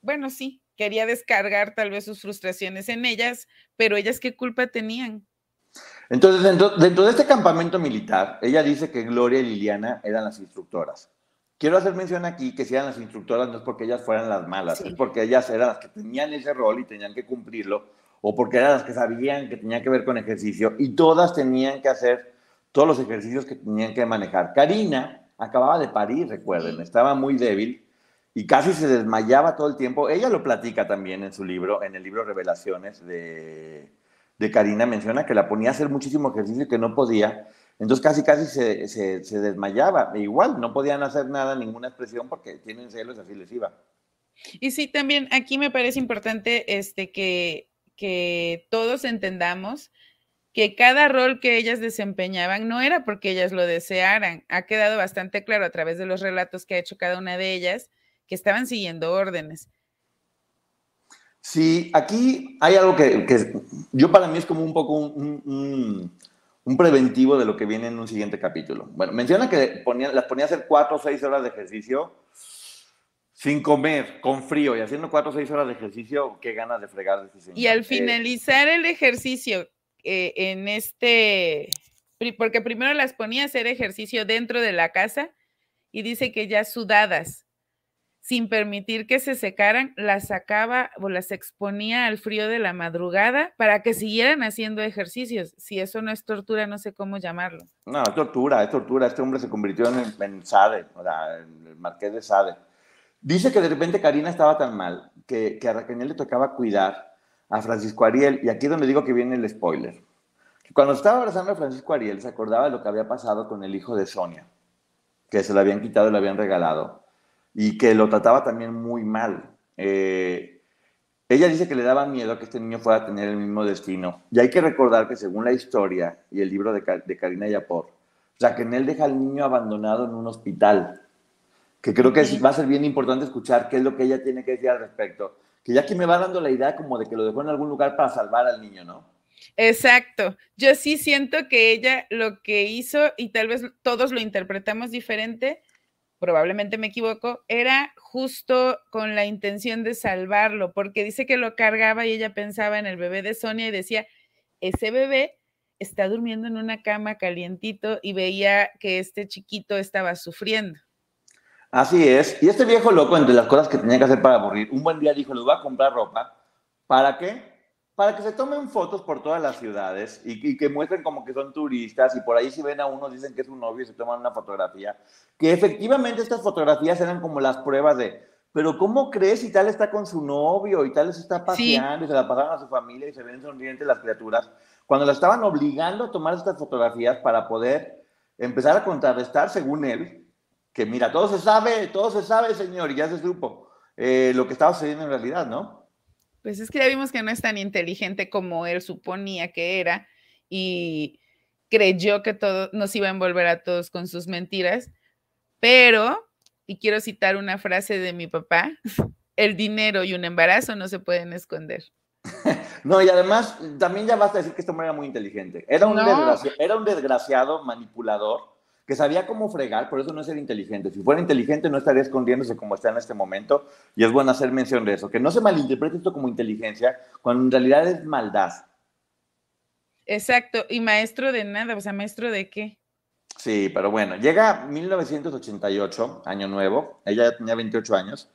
Bueno, sí, quería descargar tal vez sus frustraciones en ellas, pero ellas qué culpa tenían. Entonces, dentro, de este campamento militar, ella dice que Gloria y Liliana eran las instructoras. Quiero hacer mención aquí que si eran las instructoras no es porque ellas fueran las malas, es porque ellas eran las que tenían ese rol y tenían que cumplirlo, o porque eran las que sabían que tenía que ver con ejercicio y todas tenían que hacer todos los ejercicios que tenían que manejar. Karina acababa de parir, recuerden, estaba muy débil y casi se desmayaba todo el tiempo. Ella lo platica también en su libro, en el libro Revelaciones de, de Karina, menciona que la ponía a hacer muchísimo ejercicio y que no podía. Entonces casi casi se, se, desmayaba. E igual, no podían hacer nada, ninguna expresión porque tienen celos, así les iba. Y sí, también aquí me parece importante este, que, que todos entendamos que cada rol que ellas desempeñaban no era porque ellas lo desearan. Ha quedado bastante claro a través de los relatos que ha hecho cada una de ellas que estaban siguiendo órdenes. Sí, aquí hay algo que, yo para mí es como un poco un, preventivo de lo que viene en un siguiente capítulo. Bueno, menciona que las ponía a hacer cuatro o seis horas de ejercicio sin comer, con frío y haciendo cuatro o seis horas de ejercicio, qué ganas de fregar Y al finalizar el ejercicio eh, en este, porque primero las ponía a hacer ejercicio dentro de la casa y dice que ya sudadas sin permitir que se secaran, las sacaba o las exponía al frío de la madrugada para que siguieran haciendo ejercicios. Si eso no es tortura, no sé cómo llamarlo. No, es tortura, es tortura. Este hombre se convirtió en, en Sade, o el marqués de Sade. Dice que de repente Karina estaba tan mal que, que a Raquel le tocaba cuidar a Francisco Ariel, y aquí es donde digo que viene el spoiler. cuando estaba abrazando a Francisco Ariel, se acordaba de lo que había pasado con el hijo de Sonia, que se lo habían quitado y lo habían regalado y que lo trataba también muy mal. Eh, ella dice que le daba miedo que este niño fuera a tener el mismo destino. Y hay que recordar que según la historia y el libro de, de Karina Yapor, él deja al niño abandonado en un hospital, que creo que va a ser bien importante escuchar qué es lo que ella tiene que decir al respecto. Que ya que me va dando la idea como de que lo dejó en algún lugar para salvar al niño, ¿no? Exacto. Yo sí siento que ella lo que hizo, y tal vez todos lo interpretamos diferente, probablemente me equivoco, era justo con la intención de salvarlo, porque dice que lo cargaba y ella pensaba en el bebé de Sonia y decía, ese bebé está durmiendo en una cama calientito y veía que este chiquito estaba sufriendo. Así es. Y este viejo loco, entre las cosas que tenía que hacer para aburrir, un buen día dijo, le voy a comprar ropa. ¿Para qué? Para que se tomen fotos por todas las ciudades y, que muestren como que son turistas y por ahí si ven a uno dicen que es un novio y se toman una fotografía, que efectivamente estas fotografías eran como las pruebas de, pero ¿cómo crees si tal está con su novio y tal se está paseando y se la pasaron a su familia y se ven sonrientes las criaturas? Cuando la estaban obligando a tomar estas fotografías para poder empezar a contrarrestar, según él, que mira, todo se sabe, todo se sabe, señor, y ya se supo eh, lo que estaba sucediendo en realidad, ¿no? Pues es que ya vimos que no es tan inteligente como él suponía que era y creyó que todo nos iba a envolver a todos con sus mentiras, pero, y quiero citar una frase de mi papá, el dinero y un embarazo no se pueden esconder. No, y además, también ya basta decir que este hombre era muy inteligente. Era un, era un desgraciado manipulador que sabía cómo fregar, por eso no es ser inteligente. Si fuera inteligente no estaría escondiéndose como está en este momento, y es bueno hacer mención de eso, que no se malinterprete esto como inteligencia, cuando en realidad es maldad. Exacto, y maestro de nada, o sea, maestro de qué. Sí, pero bueno, llega 1988, año nuevo, ella ya tenía 28 años,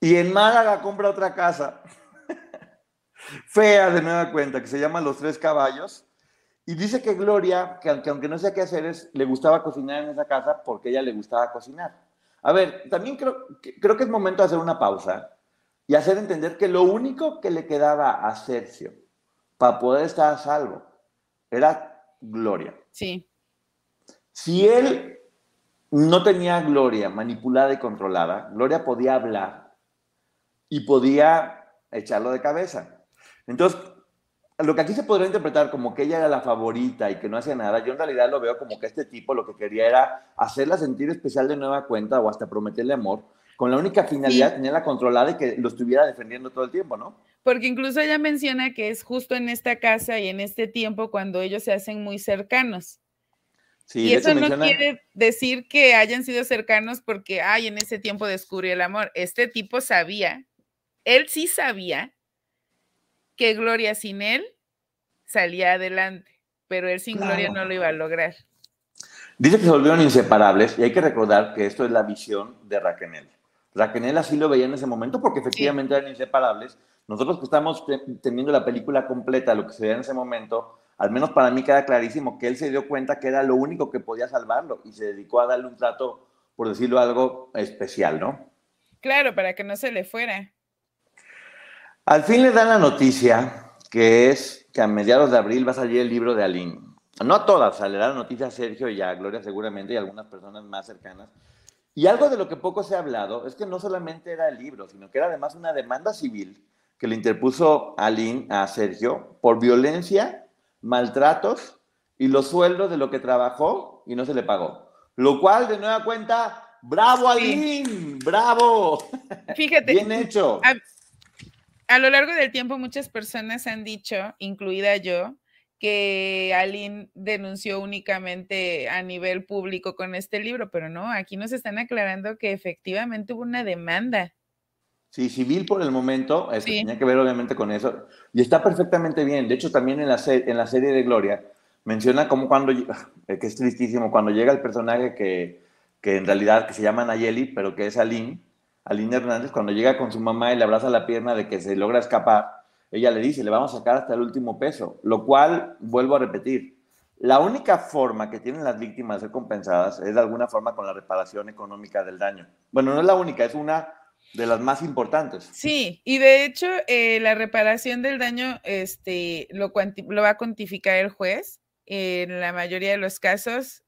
y en Málaga compra otra casa, fea de nueva cuenta, que se llama Los Tres Caballos, y dice que Gloria, que aunque, no sé qué hacer, es, le gustaba cocinar en esa casa porque ella le gustaba cocinar. A ver, también creo, creo que es momento de hacer una pausa y hacer entender que lo único que le quedaba a Sergio para poder estar a salvo era Gloria. Sí. Si él no tenía Gloria manipulada y controlada, Gloria podía hablar y podía echarlo de cabeza. Entonces, lo que aquí se podría interpretar como que ella era la favorita y que no hacía nada, yo en realidad lo veo como que este tipo lo que quería era hacerla sentir especial de nueva cuenta o hasta prometerle amor, con la única finalidad de tenerla controlada y que lo estuviera defendiendo todo el tiempo, ¿no? Porque incluso ella menciona que es justo en esta casa y en este tiempo cuando ellos se hacen muy cercanos. Sí, y eso no quiere decir que hayan sido cercanos porque, ay, en ese tiempo descubrió el amor. Este tipo sabía, él sí sabía que Gloria sin él salía adelante, pero él sin Gloria no lo iba a lograr. Dice que se volvieron inseparables y hay que recordar que esto es la visión de Raquel. Raquel así lo veía en ese momento porque efectivamente eran inseparables. Nosotros que estamos teniendo la película completa, lo que se veía en ese momento, al menos para mí queda clarísimo que él se dio cuenta que era lo único que podía salvarlo y se dedicó a darle un trato, por decirlo algo, especial, ¿no? Claro, para que no se le fuera. Al fin le dan la noticia que es que a mediados de abril va a salir el libro de Aline. No a todas, le dan la noticia a Sergio y a Gloria seguramente y a algunas personas más cercanas. Y algo de lo que poco se ha hablado es que no solamente era el libro, sino que era además una demanda civil que le interpuso Aline a Sergio por violencia, maltratos y los sueldos de lo que trabajó y no se le pagó. Lo cual, de nueva cuenta, bravo Aline, bravo. Fíjate. Bien hecho a lo largo del tiempo muchas personas han dicho, incluida yo, que Aline denunció únicamente a nivel público con este libro, pero no, aquí nos están aclarando que efectivamente hubo una demanda. Sí, civil por el momento, este, tenía que ver obviamente con eso, y está perfectamente bien. De hecho, también en la, en la serie de Gloria menciona como cuando, que es tristísimo, cuando llega el personaje que, que en realidad que se llama Nayeli, pero que es Aline, Aline Hernández, cuando llega con su mamá y le abraza la pierna de que se logra escapar, ella le dice, le vamos a sacar hasta el último peso, lo cual, vuelvo a repetir, la única forma que tienen las víctimas de ser compensadas es de alguna forma con la reparación económica del daño. Bueno, no es la única, es una de las más importantes. Sí, y de hecho eh, la reparación del daño este, lo, lo va a cuantificar el juez. En la mayoría de los casos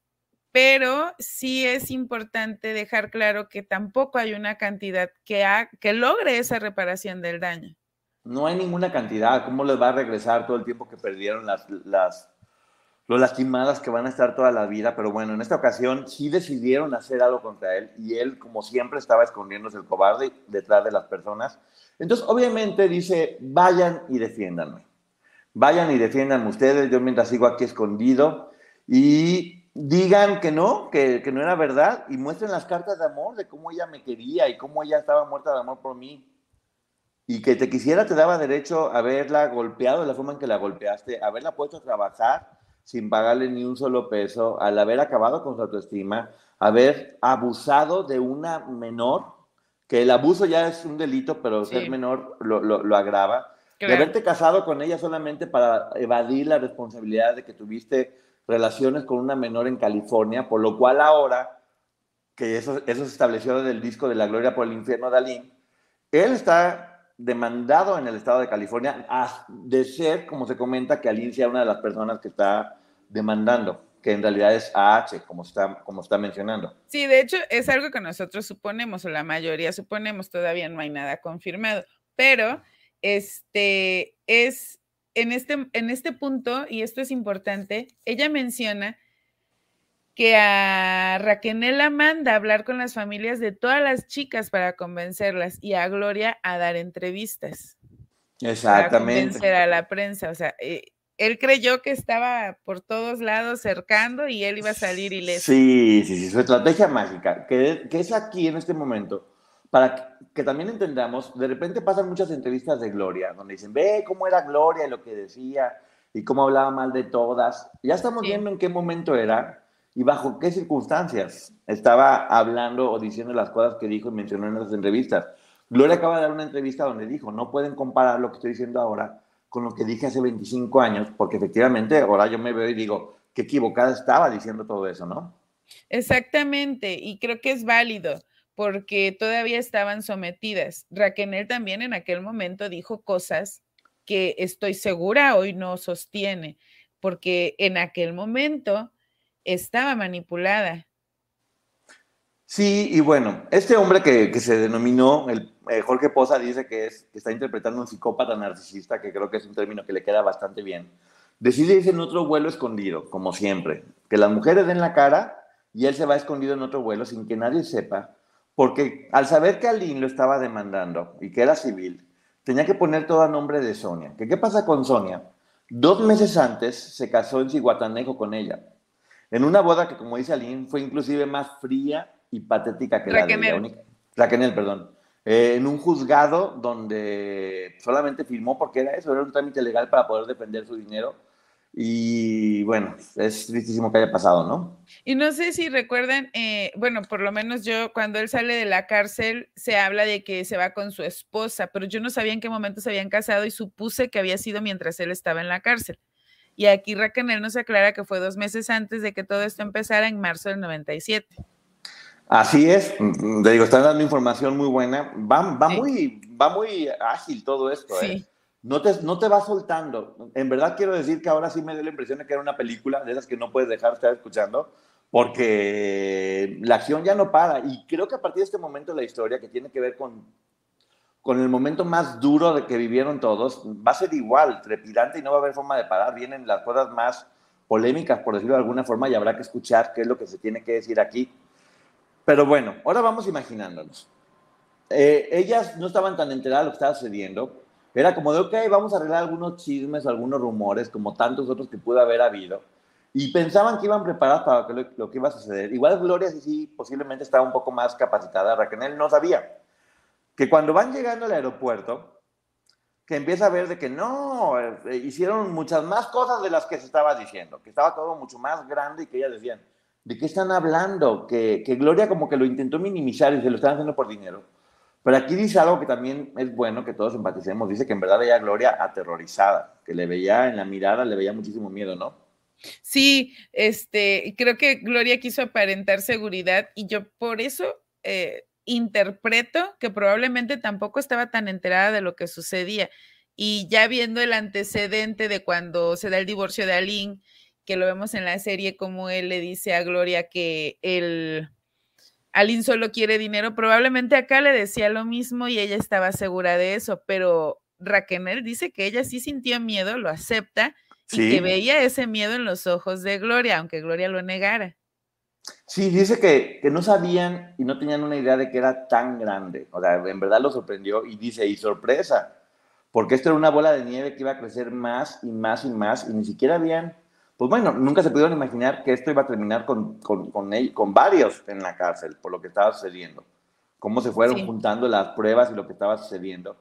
pero sí es importante dejar claro que tampoco hay una cantidad que, logre esa reparación del daño. No hay ninguna cantidad. ¿Cómo les va a regresar todo el tiempo que perdieron las, las los lastimadas que van a estar toda la vida? Pero bueno, en esta ocasión sí decidieron hacer algo contra él y él, como siempre, estaba escondiéndose el cobarde detrás de las personas. Entonces, obviamente dice, vayan y defiéndanme. Vayan y defiéndanme ustedes. Yo mientras sigo aquí escondido y digan que no, que, no era verdad y muestren las cartas de amor de cómo ella me quería y cómo ella estaba muerta de amor por mí. Y que te quisiera te daba derecho a haberla golpeado de la forma en que la golpeaste, haberla puesto a trabajar sin pagarle ni un solo peso, al haber acabado con su autoestima, haber abusado de una menor, que el abuso ya es un delito, pero ser menor lo, agrava, de haberte casado con ella solamente para evadir la responsabilidad de que tuviste relaciones con una menor en California, por lo cual ahora, que eso, eso se estableció desde el disco de La Gloria por el Infierno de Alín, él está demandado en el estado de California de ser, como se comenta, que Alín sea una de las personas que está demandando, que en realidad es AH, como está, como está mencionando. Sí, de hecho es algo que nosotros suponemos, o la mayoría suponemos, todavía no hay nada confirmado, pero este es en este, en este punto, y esto es importante, ella menciona que a Raquel la manda a hablar con las familias de todas las chicas para convencerlas y a Gloria a dar entrevistas. Exactamente. convencer a la prensa. O sea, eh, él creyó que estaba por todos lados cercando y él iba a salir ileso. Sí, sí, sí, su estrategia mágica, que, que es aquí en este momento, para que, también entendamos, de repente pasan muchas entrevistas de Gloria, donde dicen, ve cómo era Gloria y lo que decía, y cómo hablaba mal de todas. Ya estamos viendo en qué momento era y bajo qué circunstancias estaba hablando o diciendo las cosas que dijo y mencionó en las entrevistas. Gloria acaba de dar una entrevista donde dijo, no pueden comparar lo que estoy diciendo ahora con lo que dije hace 25 años, porque efectivamente ahora yo me veo y digo, qué equivocada estaba diciendo todo eso, ¿no? Exactamente, y creo que es válido porque todavía estaban sometidas. Raquel también en aquel momento dijo cosas que estoy segura hoy no sostiene, porque en aquel momento estaba manipulada. Sí, y bueno, este hombre que, se denominó, el, eh, Jorge Poza dice que, es, que está interpretando un psicópata narcisista, que creo que es un término que le queda bastante bien, decide irse en otro vuelo escondido, como siempre, que las mujeres den la cara y él se va escondido en otro vuelo sin que nadie sepa, porque al saber que Aline lo estaba demandando y que era civil, tenía que poner todo a nombre de Sonia. ¿Qué, ¿Qué pasa con Sonia? Dos meses antes se casó en Ciguatanejo con ella, en una boda que, como dice Aline, fue inclusive más fría y patética que la de la única. Raquel, perdón. Eh, en un juzgado donde solamente firmó porque era eso, era un trámite legal para poder defender su dinero. Y bueno, es tristísimo que haya pasado, ¿no? Y no sé si recuerdan, eh, bueno, por lo menos yo, cuando él sale de la cárcel, se habla de que se va con su esposa, pero yo no sabía en qué momento se habían casado y supuse que había sido mientras él estaba en la cárcel. Y aquí Raquel nos aclara que fue dos meses antes de que todo esto empezara, en marzo del 97. Así es, mm, te digo, están dando información muy buena. Va, va, muy, va muy ágil todo esto, ¿eh? No te, no te va soltando. En verdad quiero decir que ahora sí me dio la impresión de que era una película de esas que no puedes dejar de estar escuchando, porque la acción ya no para. Y creo que a partir de este momento la historia, que tiene que ver con, con el momento más duro de que vivieron todos, va a ser igual, trepidante y no va a haber forma de parar. Vienen las cosas más polémicas, por decirlo de alguna forma, y habrá que escuchar qué es lo que se tiene que decir aquí pero bueno, ahora vamos imaginándonos. Eh, ellas no estaban tan enteradas de lo que estaba sucediendo. Era como de, ok, vamos a arreglar algunos chismes, algunos rumores, como tantos otros que pudo haber habido. Y pensaban que iban preparadas para lo, lo que iba a suceder. Igual Gloria sí, sí, posiblemente estaba un poco más capacitada. Raquel no sabía. Que cuando van llegando al aeropuerto, que empieza a ver de que no, eh, hicieron muchas más cosas de las que se estaba diciendo, que estaba todo mucho más grande y que ellas decían, ¿De qué están hablando? Que, Gloria como que lo intentó minimizar y se lo están haciendo por dinero. Pero aquí dice algo que también es bueno que todos empaticemos. Dice que en verdad veía a Gloria aterrorizada, que le veía en la mirada, le veía muchísimo miedo, ¿no? Sí, este, creo que Gloria quiso aparentar seguridad y yo por eso eh, interpreto que probablemente tampoco estaba tan enterada de lo que sucedía. Y ya viendo el antecedente de cuando se da el divorcio de Aline que lo vemos en la serie, como él le dice a Gloria que el Alin solo quiere dinero, probablemente acá le decía lo mismo y ella estaba segura de eso, pero Raquel dice que ella sí sintió miedo, lo acepta y que veía ese miedo en los ojos de Gloria, aunque Gloria lo negara. Sí, dice que, que, no sabían y no tenían una idea de que era tan grande. O sea, en verdad lo sorprendió y dice, y sorpresa, porque esto era una bola de nieve que iba a crecer más y más y más y ni siquiera habían pues bueno, nunca se pudieron imaginar que esto iba a terminar con, con, con, con varios en la cárcel por lo que estaba sucediendo, cómo se fueron juntando las pruebas y lo que estaba sucediendo.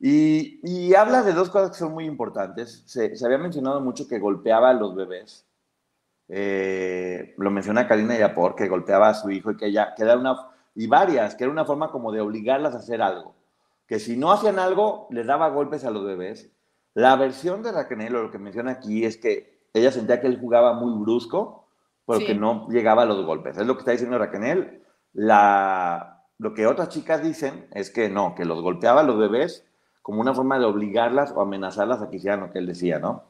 Y, y habla de dos cosas que son muy importantes. Se, se había mencionado mucho que golpeaba a los bebés. Eh, lo menciona Karina Yapor, que golpeaba a su hijo y que ella, que era una, y varias, que era una forma como de obligarlas a hacer algo. Que si no hacían algo, les daba golpes a los bebés. La versión de Raquel, lo que menciona aquí, es que ella sentía que él jugaba muy brusco, pero que no llegaba a los golpes. Es lo que está diciendo Raquel. La, lo que otras chicas dicen es que no, que los golpeaba a los bebés como una forma de obligarlas o amenazarlas a que hicieran lo que él decía, ¿no?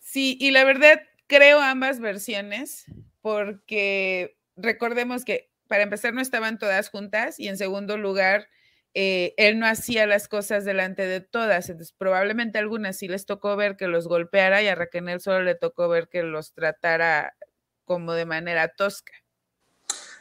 Sí, y la verdad creo ambas versiones, porque recordemos que para empezar no estaban todas juntas y en segundo lugar, eh, él no hacía las cosas delante de todas, entonces probablemente a algunas sí les tocó ver que los golpeara y a Raquel solo le tocó ver que los tratara como de manera tosca.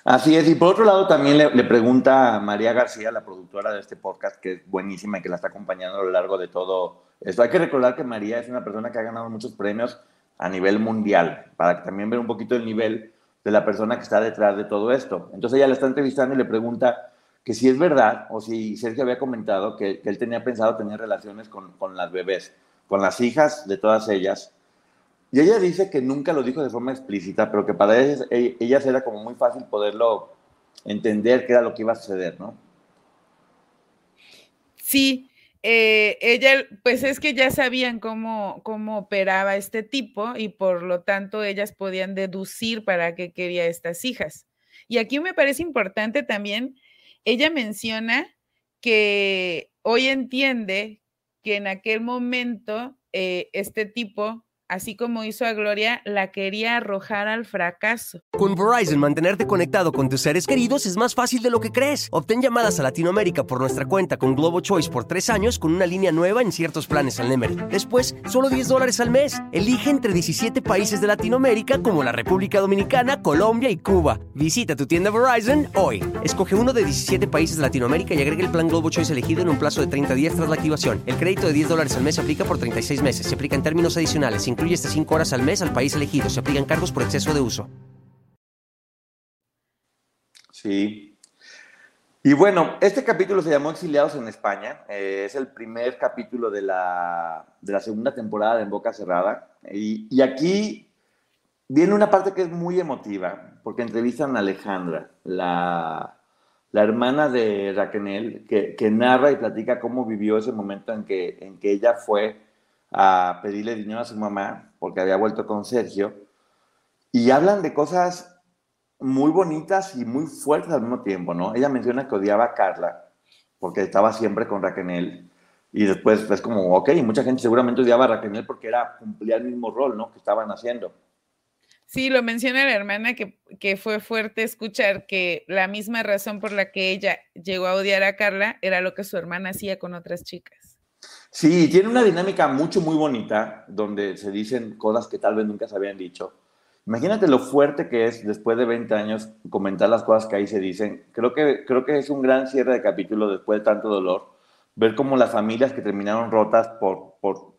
Así es, y por otro lado también le, pregunta a María García, la productora de este podcast, que es buenísima y que la está acompañando a lo largo de todo esto. Hay que recordar que María es una persona que ha ganado muchos premios a nivel mundial, para también ver un poquito el nivel de la persona que está detrás de todo esto. Entonces ella le está entrevistando y le pregunta que si es verdad o si Sergio había comentado que, él tenía pensado tener relaciones con, con las bebés, con las hijas de todas ellas, y ella dice que nunca lo dijo de forma explícita, pero que para ellas, e, ellas era como muy fácil poderlo entender qué era lo que iba a suceder, ¿no? Sí, eh, ella, pues es que ya sabían cómo, cómo operaba este tipo y por lo tanto ellas podían deducir para qué quería estas hijas. Y aquí me parece importante también, ella menciona que hoy entiende que en aquel momento eh, este tipo así como hizo a Gloria, la quería arrojar al fracaso. Con Verizon, mantenerte conectado con tus seres queridos es más fácil de lo que crees. Obtén llamadas a Latinoamérica por nuestra cuenta con Globo Choice por tres años con una línea nueva en ciertos planes al Nemery. Después, solo 10 dólares al mes. Elige entre 17 países de Latinoamérica como la República Dominicana, Colombia y Cuba. Visita tu tienda Verizon hoy. Escoge uno de 17 países de Latinoamérica y agrega el plan Globo Choice elegido en un plazo de 30 días tras la activación. El crédito de 10 dólares al mes aplica por 36 meses. Se aplica en términos adicionales incluye hasta 5 horas al mes al país elegido. Se aplican cargos por exceso de uso. Sí. Y bueno, este capítulo se llamó Exiliados en España. Eh, es el primer capítulo de la, de la, segunda temporada de En Boca Cerrada. Y, y, aquí viene una parte que es muy emotiva, porque entrevistan a Alejandra, la, la hermana de Raquel, que, que, narra y platica cómo vivió ese momento en que, en que ella fue a pedirle dinero a su mamá porque había vuelto con Sergio y hablan de cosas muy bonitas y muy fuertes al mismo tiempo, ¿no? Ella menciona que odiaba a Carla porque estaba siempre con Raquel y después es como, ok, mucha gente seguramente odiaba a Raquel porque era, cumplía el mismo rol, ¿no? Que estaban haciendo. Sí, lo menciona la hermana que, que, fue fuerte escuchar que la misma razón por la que ella llegó a odiar a Carla era lo que su hermana hacía con otras chicas. Sí, tiene una dinámica mucho, muy bonita, donde se dicen cosas que tal vez nunca se habían dicho. Imagínate lo fuerte que es, después de 20 años, comentar las cosas que ahí se dicen. Creo que, creo que es un gran cierre de capítulo después de tanto dolor. Ver cómo las familias que terminaron rotas por, por,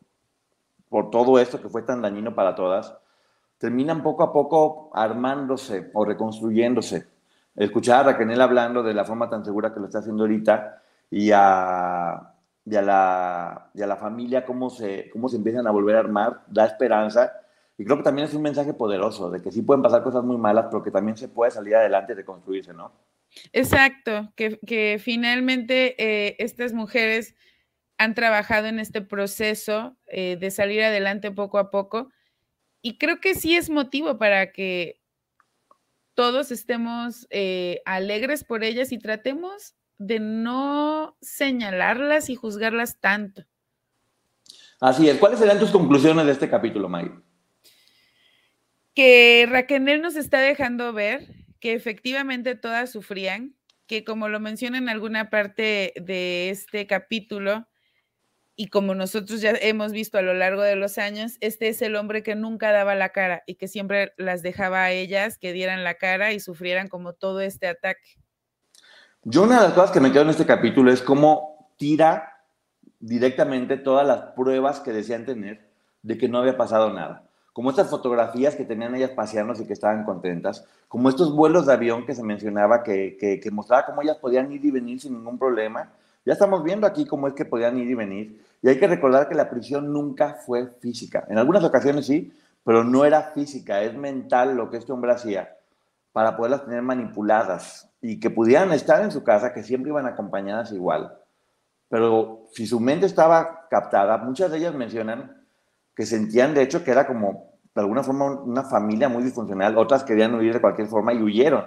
por todo esto que fue tan dañino para todas, terminan poco a poco armándose o reconstruyéndose. Escuchar a Raquel hablando de la forma tan segura que lo está haciendo ahorita y a, y a la, la familia, cómo se, cómo se empiezan a volver a armar, da esperanza. Y creo que también es un mensaje poderoso de que sí pueden pasar cosas muy malas, pero que también se puede salir adelante y reconstruirse, ¿no? Exacto, que, que finalmente eh, estas mujeres han trabajado en este proceso eh, de salir adelante poco a poco. Y creo que sí es motivo para que todos estemos eh, alegres por ellas y tratemos de no señalarlas y juzgarlas tanto. Así es. ¿Cuáles serán tus conclusiones de este capítulo, May? Que Raquel nos está dejando ver que efectivamente todas sufrían, que como lo menciona en alguna parte de este capítulo, y como nosotros ya hemos visto a lo largo de los años, este es el hombre que nunca daba la cara y que siempre las dejaba a ellas que dieran la cara y sufrieran como todo este ataque. Yo una de las cosas que me quedo en este capítulo es cómo tira directamente todas las pruebas que decían tener de que no había pasado nada. Como estas fotografías que tenían ellas paseándose y que estaban contentas, como estos vuelos de avión que se mencionaba que, que, mostraba cómo ellas podían ir y venir sin ningún problema. Ya estamos viendo aquí cómo es que podían ir y venir. Y hay que recordar que la prisión nunca fue física. En algunas ocasiones sí, pero no era física, es mental lo que este hombre hacía para poderlas tener manipuladas y que pudieran estar en su casa, que siempre iban acompañadas igual. Pero si su mente estaba captada, muchas de ellas mencionan que sentían de hecho que era como de alguna forma una familia muy disfuncional, otras querían huir de cualquier forma y huyeron.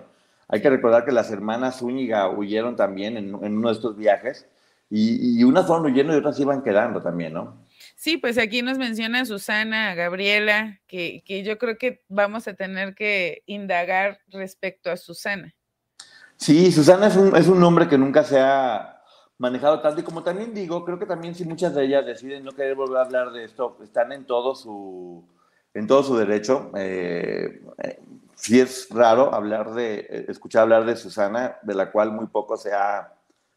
Hay que recordar que las hermanas Zúñiga huyeron también en, uno de estos viajes y, y, unas fueron huyendo y otras iban quedando también, ¿no? Sí, pues aquí nos menciona Susana, Gabriela, que, que yo creo que vamos a tener que indagar respecto a Susana. Sí, Susana es un, es un nombre que nunca se ha manejado tanto y como también digo, creo que también si muchas de ellas deciden no querer volver a hablar de esto, están en todo su, en todo su derecho. Eh, eh, sí es raro hablar de, eh, escuchar hablar de Susana, de la cual muy poco se ha,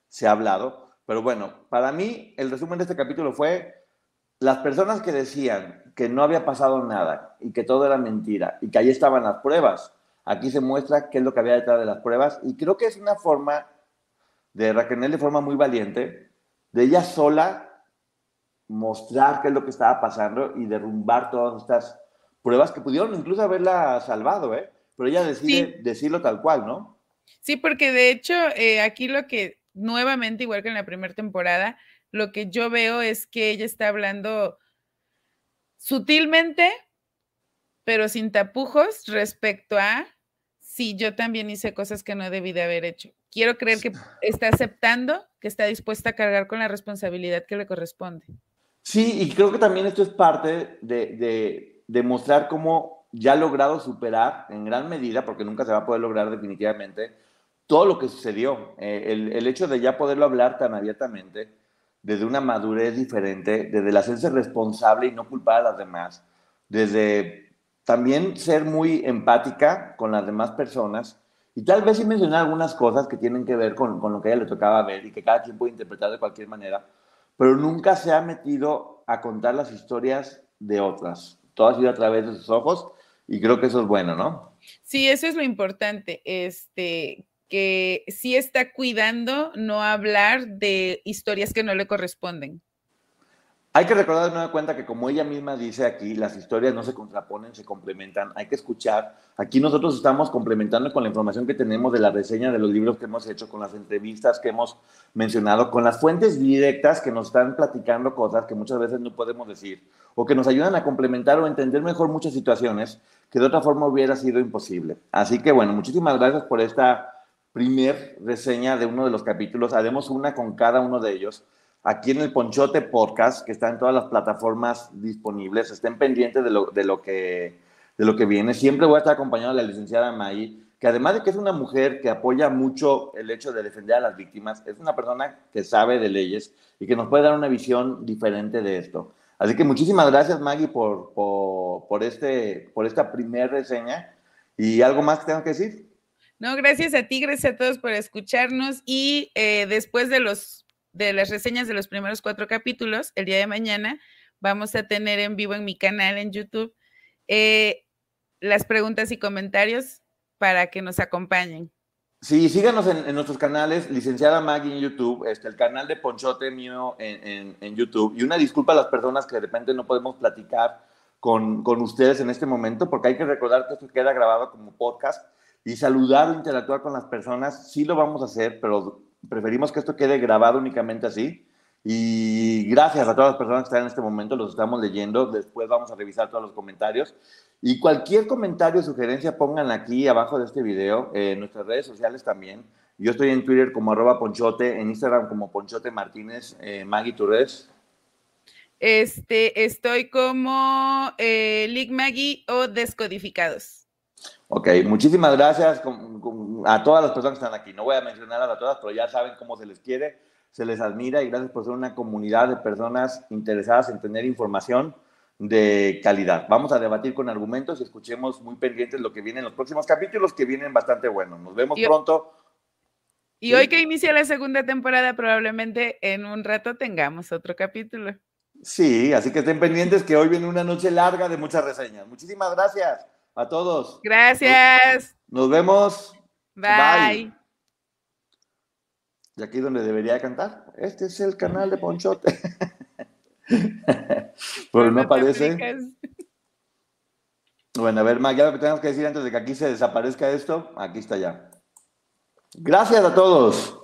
se ha hablado. Pero bueno, para mí el resumen de este capítulo fue las personas que decían que no había pasado nada y que todo era mentira y que ahí estaban las pruebas. Aquí se muestra qué es lo que había detrás de las pruebas y creo que es una forma de Raquel de forma muy valiente, de ella sola mostrar qué es lo que estaba pasando y derrumbar todas estas pruebas que pudieron incluso haberla salvado, ¿eh? Pero ella decide decirlo tal cual, ¿no? Sí, porque de hecho eh, aquí lo que nuevamente, igual que en la primera temporada, lo que yo veo es que ella está hablando sutilmente, pero sin tapujos respecto a si yo también hice cosas que no debí de haber hecho. Quiero creer que está aceptando, que está dispuesta a cargar con la responsabilidad que le corresponde. Sí, y creo que también esto es parte de, demostrar cómo ya ha logrado superar en gran medida, porque nunca se va a poder lograr definitivamente, todo lo que sucedió. Eh, el, el, hecho de ya poderlo hablar tan abiertamente, desde una madurez diferente, desde el hacerse responsable y no culpar a las demás, desde también ser muy empática con las demás personas y tal vez sí mencionar algunas cosas que tienen que ver con, con lo que a ella le tocaba ver y que cada quien puede interpretar de cualquier manera pero nunca se ha metido a contar las historias de otras. Todo ha sido a través de sus ojos y creo que eso es bueno, ¿no? Sí, eso es lo importante, este, que sí está cuidando no hablar de historias que no le corresponden. Hay que recordar de nueva cuenta que como ella misma dice aquí, las historias no se contraponen, se complementan, hay que escuchar. Aquí nosotros estamos complementando con la información que tenemos de la reseña de los libros que hemos hecho, con las entrevistas que hemos mencionado, con las fuentes directas que nos están platicando cosas que muchas veces no podemos decir, o que nos ayudan a complementar o entender mejor muchas situaciones que de otra forma hubiera sido imposible. Así que bueno, muchísimas gracias por esta primer reseña de uno de los capítulos. Haremos una con cada uno de ellos aquí en el Ponchote Podcast, que está en todas las plataformas disponibles. Estén pendientes de lo, de lo, que, de lo que viene. Siempre voy a estar acompañado de la licenciada May, que además de que es una mujer que apoya mucho el hecho de defender a las víctimas, es una persona que sabe de leyes y que nos puede dar una visión diferente de esto. Así que muchísimas gracias, Maggie, por, por, este, por esta primera reseña. ¿Y algo más que tengo que decir? No, gracias a ti, gracias a todos por escucharnos y eh, después de los de las reseñas de los primeros cuatro capítulos, el día de mañana vamos a tener en vivo en mi canal en YouTube eh, las preguntas y comentarios para que nos acompañen. Sí, síganos en, nuestros canales, licenciada Maggie en YouTube, este, el canal de Ponchote mío en, YouTube. Y una disculpa a las personas que de repente no podemos platicar con, con, ustedes en este momento, porque hay que recordar que esto queda grabado como podcast y saludar o interactuar con las personas, sí lo vamos a hacer, pero preferimos que esto quede grabado únicamente así. Y gracias a todas las personas que están en este momento, los estamos leyendo. Después vamos a revisar todos los comentarios. Y cualquier comentario o sugerencia, pónganla aquí abajo de este video, en nuestras redes sociales también. Yo estoy en Twitter como arroba ponchote, en Instagram como ponchote martínez, eh, Maggie Turres. Este, estoy como eh, Maggie o Descodificados. Ok, muchísimas gracias a todas las personas que están aquí. No voy a mencionarlas a todas, pero ya saben cómo se les quiere, se les admira y gracias por ser una comunidad de personas interesadas en tener información de calidad. Vamos a debatir con argumentos y escuchemos muy pendientes lo que viene en los próximos capítulos, que vienen bastante buenos. Nos vemos pronto. Y hoy que inicia la segunda temporada, probablemente en un rato tengamos otro capítulo. Sí, así que estén pendientes que hoy viene una noche larga de muchas reseñas. Muchísimas gracias a todos. Gracias. Nos, vemos. Bye. Y aquí donde debería cantar. Este es el canal de Ponchote. Pero no aparece. Bueno, a ver, Mag, ya lo que tenemos que decir antes de que aquí se desaparezca esto, aquí está ya. Gracias a todos.